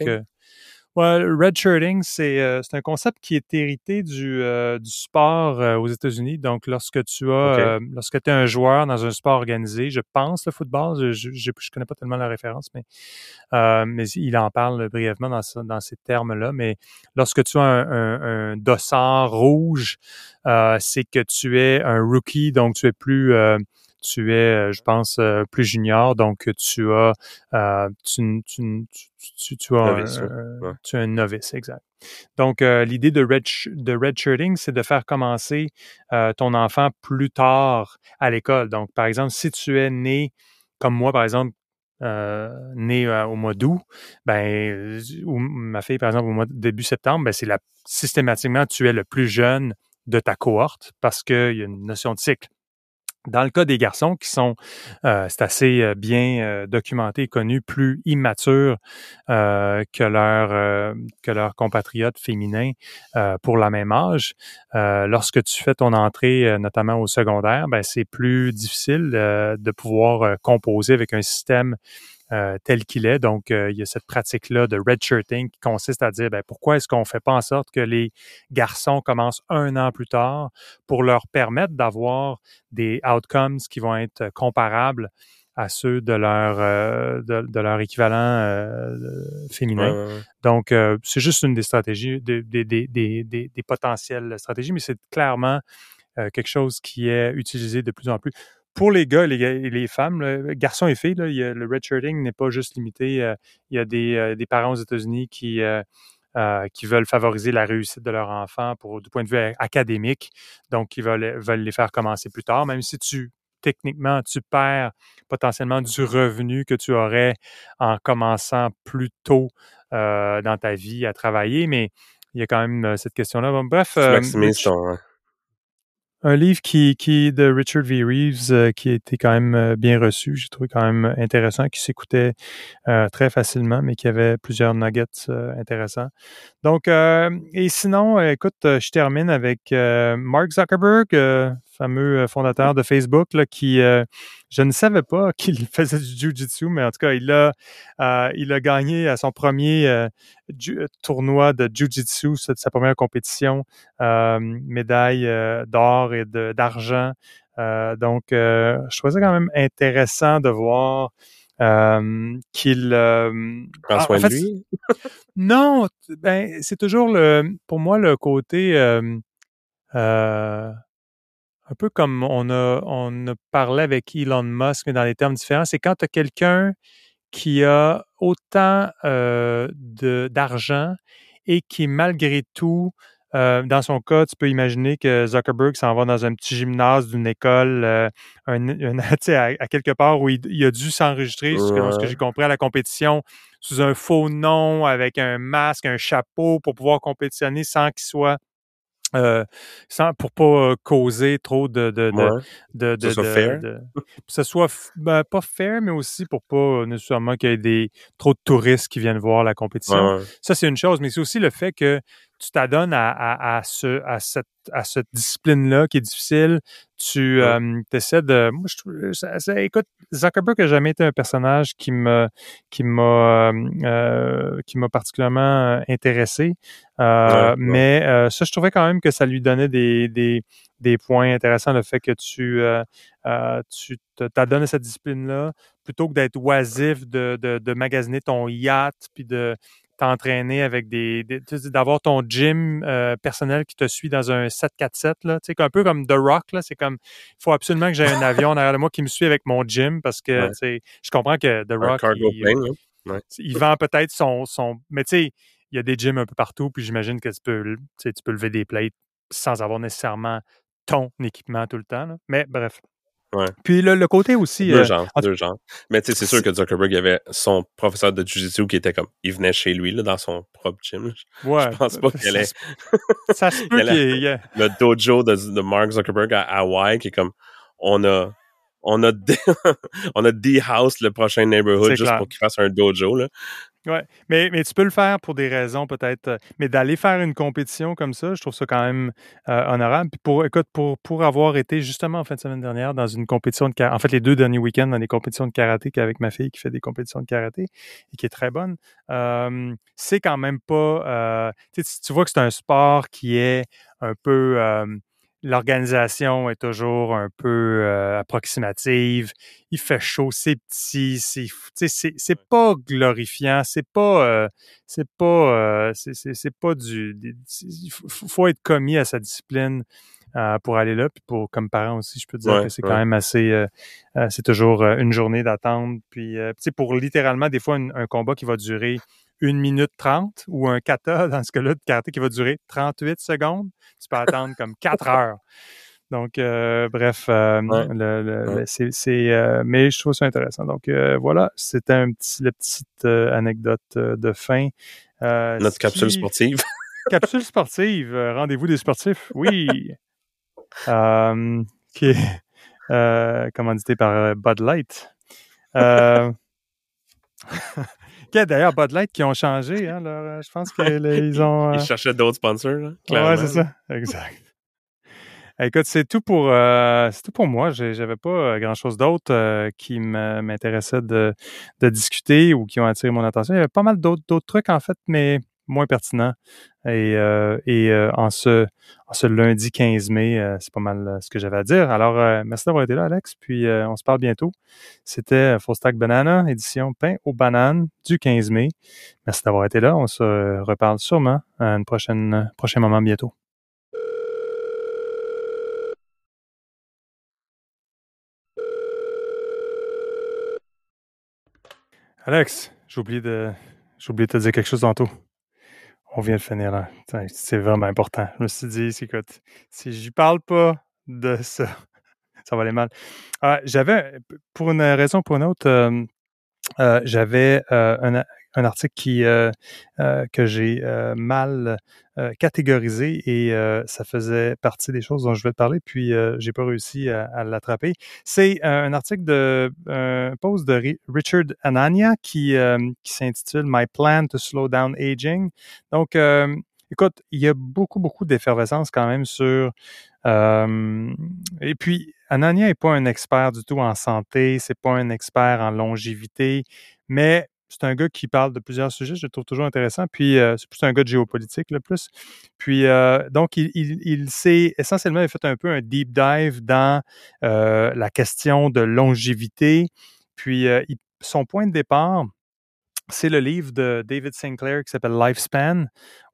Ouais, redshirting, c'est euh, c'est un concept qui est hérité du, euh, du sport euh, aux États-Unis. Donc, lorsque tu as, lorsque tu es un joueur dans un sport organisé, je pense le football, je, je, je connais pas tellement la référence, mais mais il en parle brièvement dans, dans ces termes-là. Mais lorsque tu as un, un, un dossard rouge, c'est que tu es un rookie, donc tu es plus tu es, euh, je pense, euh, plus junior, donc tu as, euh, tu, tu, tu, tu, as, novice, un, tu es un novice, exact. Donc, l'idée de, red, de redshirting, c'est de faire commencer ton enfant plus tard à l'école. Donc, par exemple, si tu es né, comme moi, par exemple, euh, né au mois d'août, ben, ou ma fille, par exemple, au mois début septembre, ben, c'est la, systématiquement, tu es le plus jeune de ta cohorte parce qu'il y a une notion de cycle. Dans le cas des garçons qui sont, euh, c'est assez euh, bien euh, documenté et connu, plus immatures que leurs que leurs compatriotes féminins pour la même âge. lorsque tu fais ton entrée, notamment au secondaire, ben c'est plus difficile de pouvoir composer avec un système euh, tel qu'il est. Donc, euh, il y a cette pratique-là de redshirting qui consiste à dire ben, pourquoi est-ce qu'on ne fait pas en sorte que les garçons commencent un an plus tard pour leur permettre d'avoir des outcomes qui vont être comparables à ceux de leur euh, de, leur équivalent féminin. Donc, c'est juste une des stratégies, des, des, des, des, des potentielles stratégies, mais c'est clairement quelque chose qui est utilisé de plus en plus pour les gars et les, femmes, garçons et filles, là, le redshirting n'est pas juste limité. Euh, il y a des, euh, des parents aux États-Unis qui, euh, qui veulent favoriser la réussite de leur enfant pour, du point de vue académique. Donc, ils veulent, veulent les faire commencer plus tard, même si tu techniquement, tu perds potentiellement du revenu que tu aurais en commençant plus tôt dans ta vie à travailler, mais il y a quand même cette question-là. bref, un livre qui, qui de Richard V. Reeves euh, qui a été quand même euh, bien reçu, j'ai trouvé quand même intéressant, qui s'écoutait euh, très facilement, mais qui avait plusieurs nuggets intéressants. Donc, et sinon, écoute, je termine avec Mark Zuckerberg, fameux euh, fondateur de Facebook, là, qui, euh, je ne savais pas qu'il faisait du Jiu-Jitsu, mais en tout cas, il a, euh, il a gagné à son premier tournoi de Jiu-Jitsu, sa première compétition, médaille d'or et d'argent. donc, je trouvais ça quand même intéressant de voir qu'il prend soin de lui. non, ben c'est toujours le, pour moi le côté un peu comme on a, on a parlé avec Elon Musk, mais dans des termes différents, c'est quand tu as quelqu'un qui a autant euh, d'argent et qui, malgré tout, euh, dans son cas, tu peux imaginer que Zuckerberg s'en va dans un petit gymnase d'une école, euh, un, à, quelque part où il, a dû s'enregistrer, ce que j'ai compris, à la compétition sous un faux nom, avec un masque, un chapeau pour pouvoir compétitionner sans qu'il soit euh, sans, pour pas euh, causer trop de de de, de, soit fair? que ce soit ben, pas fair mais aussi pour pas nécessairement qu'il y ait des trop de touristes qui viennent voir la compétition. Ça c'est une chose mais c'est aussi le fait que tu t'adonnes à, à, à, ce, à, cette, à cette discipline-là qui est difficile. Tu euh, essaies de. Moi, je trouve. Ça, écoute, Zuckerberg n'a jamais été un personnage qui m'a qui m'a euh, qui m'a particulièrement intéressé. Euh, mais euh, ça, je trouvais quand même que ça lui donnait des, des, des points intéressants, le fait que tu, euh, tu t'adonnes à cette discipline-là, plutôt que d'être oisif, de, de, de magasiner ton yacht, puis de t'entraîner avec des, d'avoir ton gym euh, personnel qui te suit dans un 747 là, tu sais un peu comme The Rock là, c'est comme il faut absolument que j'ai un avion derrière de moi qui me suit avec mon gym parce que je comprends que The Rock il, vend peut-être son son mais tu sais il y a des gyms un peu partout puis j'imagine que tu peux tu peux lever des plates sans avoir nécessairement ton équipement tout le temps là. mais bref puis le, côté aussi. Deux euh, genres, deux genres. Mais tu sais, c'est sûr que Zuckerberg avait son professeur de Jiu-Jitsu qui était comme. Il venait chez lui, là, dans son propre gym. Ouais. Je pense pas qu'il allait. Ça se peut qu'il y ait. Le dojo de, de Mark Zuckerberg à Hawaï qui est comme. On a. On a, on a D-House, le prochain neighborhood, juste pour qu'il fasse un dojo. Là. Oui, mais, mais tu peux le faire pour des raisons peut-être. Euh, mais d'aller faire une compétition comme ça, je trouve ça quand même euh, honorable. Puis pour, écoute, pour, pour avoir été justement en fin de semaine dernière dans une compétition de karaté, en fait les deux derniers week-ends dans des compétitions de karaté qu'avec ma fille qui fait des compétitions de karaté et qui est très bonne, euh, c'est quand même pas. tu, tu vois que c'est un sport qui est un peu l'organisation est toujours un peu euh, approximative. Il fait chaud, c'est petit, c'est c'est pas glorifiant, c'est pas euh, c'est pas euh, c'est pas du il faut être commis à sa discipline pour aller là. Puis pour comme parent aussi, je peux dire que c'est quand même assez c'est toujours une journée d'attente. Puis tu sais pour littéralement des fois un combat qui va durer une minute trente ou un kata, dans ce cas-là, de karaté qui va durer 38 secondes, tu peux attendre comme quatre heures. Donc, euh, bref, euh, le, c'est, euh, mais je trouve ça intéressant. Donc, voilà, c'était un petit, la petite anecdote de fin. Notre capsule sportive. capsule sportive, rendez-vous des sportifs, oui. qui est commandité par Bud Light. D'ailleurs, Bud Light qui ont changé. Hein, euh, je pense qu'ils ont. Ils euh, cherchaient d'autres sponsors. Là, ouais, c'est ça. Exact. Écoute, c'est tout pour euh, c'est tout pour moi. J'avais pas grand chose d'autre qui m'intéressait de, de discuter ou qui ont attiré mon attention. Il y avait pas mal d'autres trucs en fait, mais moins pertinent. Et, euh, euh, en, ce, lundi 15 mai, euh, c'est pas mal ce que j'avais à dire. Alors, merci d'avoir été là, Alex. Puis, on se parle bientôt. C'était Full Banana, édition pain aux bananes du 15 mai. Merci d'avoir été là. On se reparle sûrement à un prochain moment bientôt. Alex, j'ai oublié de, de te dire quelque chose tantôt. On vient de finir. C'est vraiment important. Je me suis dit, écoute, si je parle pas de ça, ça va aller mal. Ah, j'avais, pour une raison ou pour une autre, euh, j'avais euh, un, un article qui euh, euh, que j'ai euh, mal catégorisé et ça faisait partie des choses dont je vais te parler, puis j'ai pas réussi à, l'attraper. C'est un article de un post de Richard Anania qui qui s'intitule My Plan to Slow Down Aging. Donc écoute, il y a beaucoup, beaucoup d'effervescence quand même sur. et puis, Anania n'est pas un expert du tout en santé, c'est pas un expert en longévité, mais c'est un gars qui parle de plusieurs sujets, je le trouve toujours intéressant. Puis euh, c'est plus un gars de géopolitique, le plus. Puis euh, donc, il, s'est essentiellement fait un peu un deep dive dans euh, la question de longévité. Puis son point de départ, c'est le livre de David Sinclair qui s'appelle Lifespan,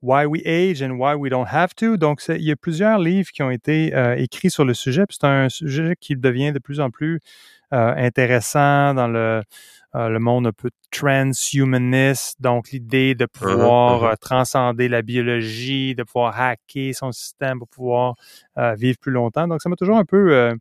Why We Age and Why We Don't Have to. Donc, il y a plusieurs livres qui ont été écrits sur le sujet. Puis c'est un sujet qui devient de plus en plus intéressant dans le le monde un peu transhumaniste, donc l'idée de pouvoir uh-huh. transcender la biologie, de pouvoir hacker son système pour pouvoir vivre plus longtemps. Donc, ça m'a toujours un peu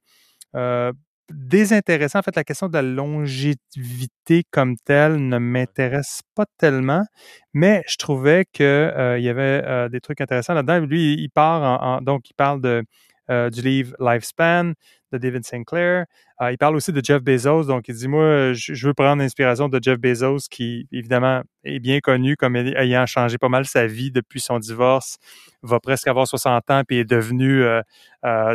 désintéressant. En fait, la question de la longévité comme telle ne m'intéresse pas tellement, mais je trouvais qu'il euh, y avait euh, des trucs intéressants là-dedans. Lui, il part en, donc il parle de euh, du livre Lifespan de David Sinclair. Euh, il parle aussi de Jeff Bezos. Donc, il dit, moi, je, veux prendre l'inspiration de Jeff Bezos, qui, évidemment, est bien connu comme ayant changé pas mal sa vie depuis son divorce, va presque avoir 60 ans, puis est devenu, euh,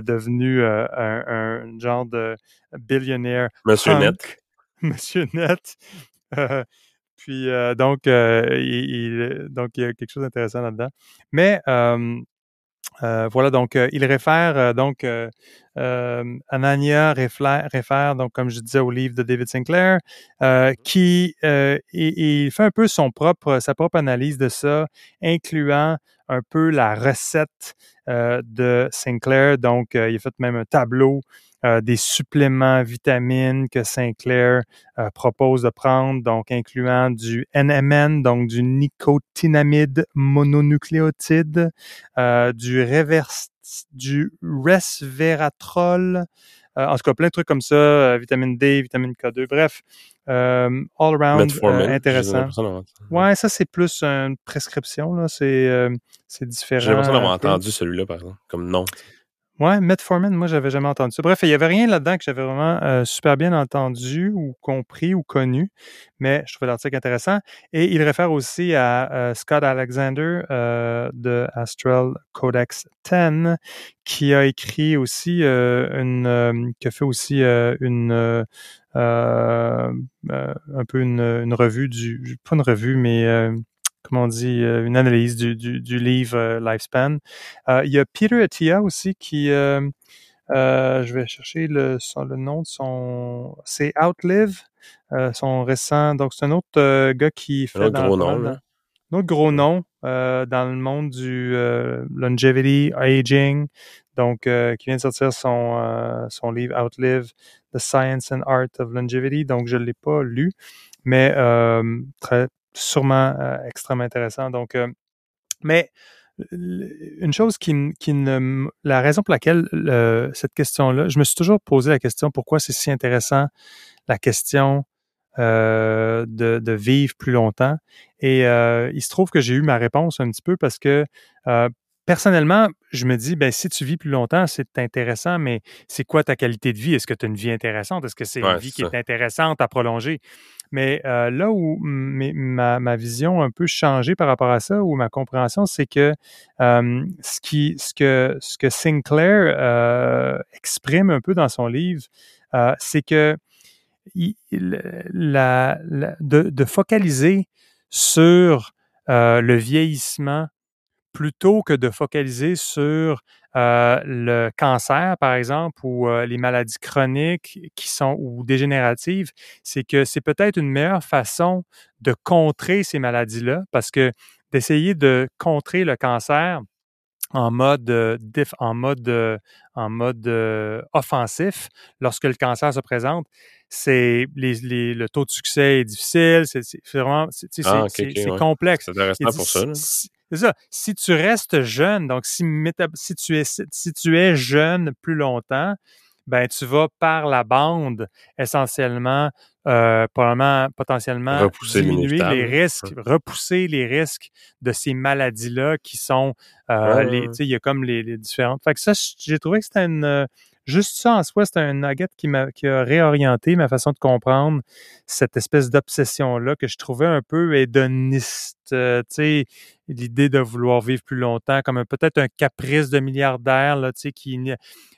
devenu un, genre de billionnaire. Monsieur Net. Monsieur Net. puis, donc, il, donc, il y a quelque chose d'intéressant là-dedans. Mais, euh, voilà, donc euh, il réfère euh, donc Anania réfère, donc comme je disais au livre de David Sinclair, qui il fait un peu son propre sa propre analyse de ça, incluant un peu la recette de Sinclair. Donc il a fait même un tableau euh, des suppléments vitamines que Sinclair euh, propose de prendre, donc incluant du NMN, donc du nicotinamide mononucléotide, euh, du reverse, du resveratrol, en tout cas plein de trucs comme ça, vitamine D, vitamine K2, bref, all around intéressant. Ouais, ça c'est plus une prescription là, c'est c'est différent. J'ai l'impression d'avoir entendu celui-là par exemple, comme nom. Ouais, Metformin, moi, j'avais jamais entendu ça. Bref, il y avait rien là-dedans que j'avais vraiment euh, super bien entendu ou compris ou connu, mais je trouvais l'article intéressant. Et il réfère aussi à euh, Scott Alexander euh, de Astral Codex 10, qui a écrit aussi une, qui a fait aussi une, un peu une, une, revue du, pas une revue, mais comment on dit, euh, une analyse du, du, livre euh, Lifespan. Euh, il y a Peter Attia aussi qui, je vais chercher le, le nom de son, c'est Outlive, son récent, donc c'est un autre gars qui fait un autre gros nom, un autre gros nom dans le monde du longevity, aging, donc qui vient de sortir son, son livre Outlive, The Science and Art of Longevity. Donc je ne l'ai pas lu, mais très sûrement euh, extrêmement intéressant. Donc, euh, mais une chose qui, qui ne, la raison pour laquelle cette question-là, je me suis toujours posé la question pourquoi c'est si intéressant la question euh, de, de, vivre plus longtemps? Et il se trouve que j'ai eu ma réponse un petit peu parce que personnellement, je me dis, ben, si tu vis plus longtemps, c'est intéressant, mais c'est quoi ta qualité de vie? Est-ce que tu as une vie intéressante? Est-ce que c'est une vie qui est intéressante à prolonger? Mais euh, là où ma, vision a un peu changé par rapport à ça, ou ma compréhension, c'est que, ce, que Sinclair euh, exprime un peu dans son livre, euh, c'est que de, focaliser sur le vieillissement plutôt que de focaliser sur euh, le cancer, par exemple, ou euh, les maladies chroniques qui sont ou dégénératives, c'est que c'est peut-être une meilleure façon de contrer ces maladies-là, parce que d'essayer de contrer le cancer en mode en mode en mode offensif lorsque le cancer se présente, c'est les, le taux de succès est difficile, c'est vraiment c'est ah, complexe. C'est intéressant pour ça. C'est ça. Si tu restes jeune, donc si, si, tu es, si tu es jeune plus longtemps, ben tu vas par la bande essentiellement, euh, probablement, potentiellement diminuer les risques, repousser les risques de ces maladies-là qui sont, euh, les, tu sais, il y a comme les, les différentes. Fait que ça, j'ai trouvé que c'était une, juste ça en soi, c'est un nugget qui, m'a, qui a réorienté ma façon de comprendre cette espèce d'obsession-là que je trouvais un peu hédoniste. Euh, tu sais, l'idée de vouloir vivre plus longtemps, comme peut-être un caprice de milliardaire, là, tu sais, qui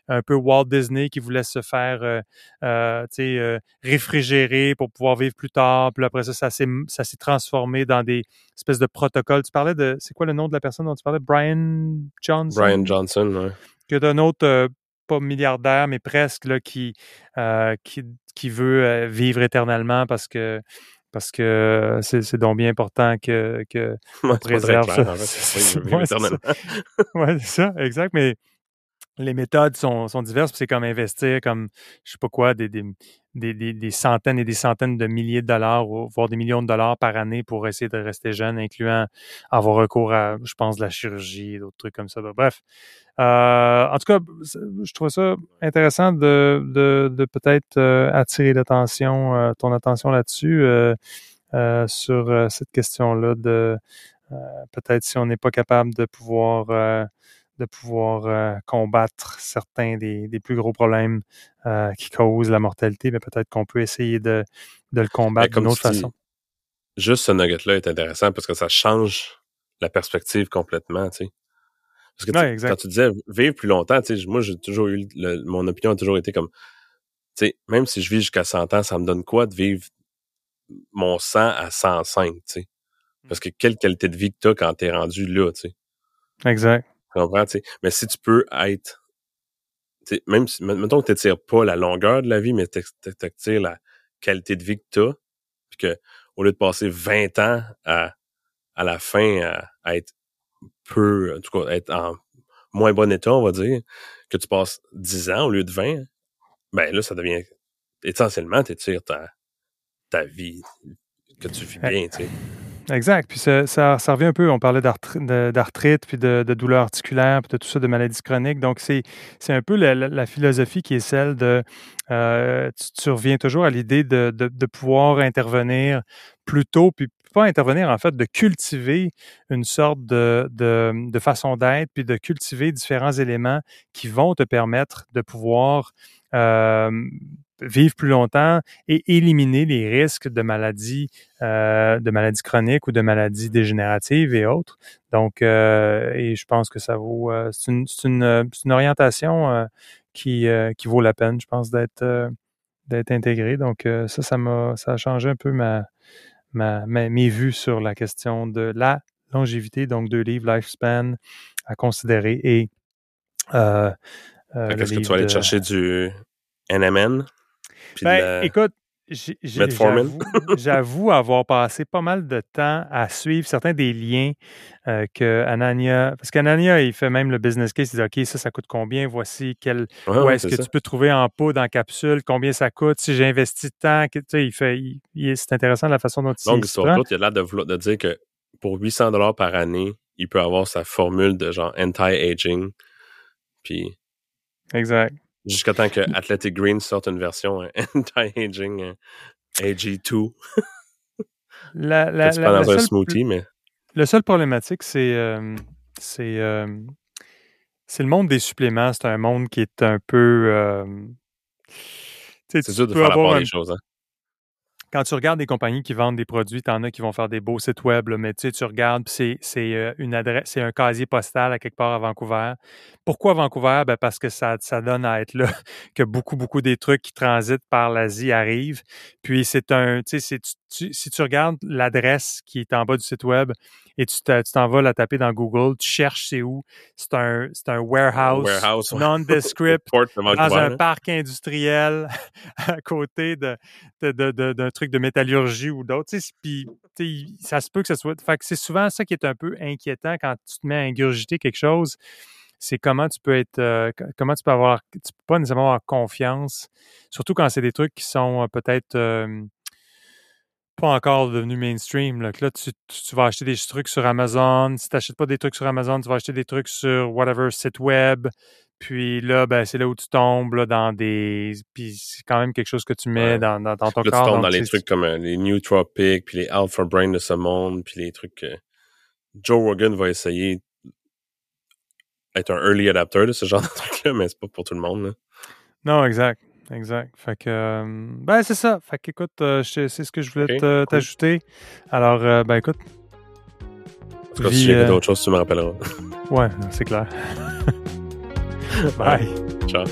un peu Walt Disney qui voulait se faire euh, euh, sais, réfrigérer pour pouvoir vivre plus tard. Puis après ça, ça s'est, ça s'est transformé dans des espèces de protocoles. Tu parlais de, c'est quoi le nom de la personne dont tu parlais? Brian Johnson? Brian Johnson, oui. Que d'un autre pas milliardaire, mais presque, là, qui, euh, qui, qui, veut euh, vivre éternellement parce que parce que c'est donc bien important que, que préserve ça. ouais, c'est ça, exact. Mais les méthodes sont, sont diverses. C'est comme investir, comme je sais pas quoi, des, des, des, des, centaines et des centaines de milliers de dollars, voire des millions de dollars par année pour essayer de rester jeune, incluant avoir recours à, je pense, de la chirurgie d'autres trucs comme ça. Bref. Euh, en tout cas, je trouve ça intéressant de, de, de peut-être euh, attirer l'attention, euh, ton attention là-dessus, sur cette question-là de peut-être si on n'est pas capable de pouvoir de pouvoir euh, combattre certains des, plus gros problèmes euh, qui causent la mortalité, mais peut-être qu'on peut essayer de, le combattre d'une autre façon. Juste ce nugget-là est intéressant parce que ça change la perspective complètement, tu sais. Parce que quand tu disais vivre plus longtemps, tu sais, moi j'ai toujours eu mon opinion a toujours été comme tu sais, même si je vis jusqu'à 100 ans, ça me donne quoi de vivre mon sang à 105, tu sais? Parce que quelle qualité de vie que tu as quand tu es rendu là, tu sais? Exact. Tu comprends, tu sais. Mais si tu peux être, même si, mettons que tu n'étires pas la longueur de la vie, mais tu étires la qualité de vie que tu as, puis que, au lieu de passer 20 ans à, à la fin à, être peu, en tout cas, être en moins bon état, on va dire, que tu passes 10 ans au lieu de 20, ben là, ça devient, essentiellement, tu ta, ta vie, que tu vis bien, tu sais. Exact. Puis ça, ça, revient un peu, on parlait d'arthrite, puis de, de douleurs articulaires, puis de tout ça, de maladies chroniques. Donc, c'est un peu la, philosophie qui est celle de, euh, tu, reviens toujours à l'idée de, de, pouvoir intervenir plus tôt, puis pas intervenir, en fait, de cultiver une sorte de, de, de façon d'être, puis de cultiver différents éléments qui vont te permettre de pouvoir euh, vivre plus longtemps et éliminer les risques de maladies, euh, de maladies chroniques ou de maladies dégénératives et autres. Donc, euh, et je pense que ça vaut, euh, c'est une, une, une, orientation euh, qui, qui vaut la peine, je pense, d'être d'être intégrée. Donc, ça, ça m'a, ça a changé un peu ma, ma, mes vues sur la question de la longévité. Donc, deux livres, Lifespan, à considérer et Qu'est-ce que tu vas aller chercher du NMN? Ben, écoute, j'avoue avoir passé pas mal de temps à suivre certains des liens euh, que Anania, parce qu'Anania, il fait même le business case, il dit OK, ça, ça coûte combien, voici quel, où est-ce que tu peux trouver en poudre, en capsule, combien ça coûte, si j'ai investi tant, tu sais, il fait, c'est intéressant la façon dont il Donc, sur il y a l'air de, de dire que pour 800 dollars par année, il peut avoir sa formule de genre anti-aging, puis... Exact. Jusqu'à temps que Athletic Greens sorte une version euh, anti-aging euh, AG2. la, la, pas dans un smoothie, mais. Le seul problématique, c'est euh, c'est le monde des suppléments. C'est un monde qui est un peu. c'est dur de faire la part des choses. Hein? Quand tu regardes des compagnies qui vendent des produits, tu en as qui vont faire des beaux sites web, mais tu sais, tu regardes, c'est, c'est euh, une adresse, c'est un casier postal à quelque part à Vancouver. Pourquoi Vancouver? Ben parce que ça, ça donne à être là, que beaucoup, beaucoup des trucs qui transitent par l'Asie arrivent. Puis c'est un, tu sais, si tu regardes l'adresse qui est en bas du site web, et tu t'en vas la taper dans Google, tu cherches c'est où. C'est un, c'est un warehouse, warehouse nondescript dans un parc industriel à côté de, d'un truc de métallurgie ou d'autres. Ça se peut que ce soit. Fait que c'est souvent ça qui est un peu inquiétant quand tu te mets à ingurgiter quelque chose. C'est comment tu peux être, euh, comment tu peux avoir, tu peux pas nécessairement avoir confiance, surtout quand c'est des trucs qui sont euh, peut-être euh, pas encore devenu mainstream. Là, là tu, tu, vas acheter des trucs sur Amazon. Si tu n'achètes pas des trucs sur Amazon, tu vas acheter des trucs sur whatever site web. Puis là, ben, c'est là où tu tombes là, dans des. Puis c'est quand même quelque chose que tu mets dans, dans, ton là, corps. Tu tombes dans les trucs comme euh, les Nootropic, puis les Alpha Brain de ce monde, puis les trucs que Joe Rogan va essayer être un early adapter de ce genre de trucs-là, mais c'est pas pour tout le monde. Là. Non, exact. Exact. Fait que, euh, ben, c'est ça. Fait que, écoute, euh, c'est ce que je voulais t'ajouter. Alors, euh, ben, écoute. En tout cas, si j'ai d'autres choses, tu me rappelleras. ouais, c'est clair. Bye. Ciao.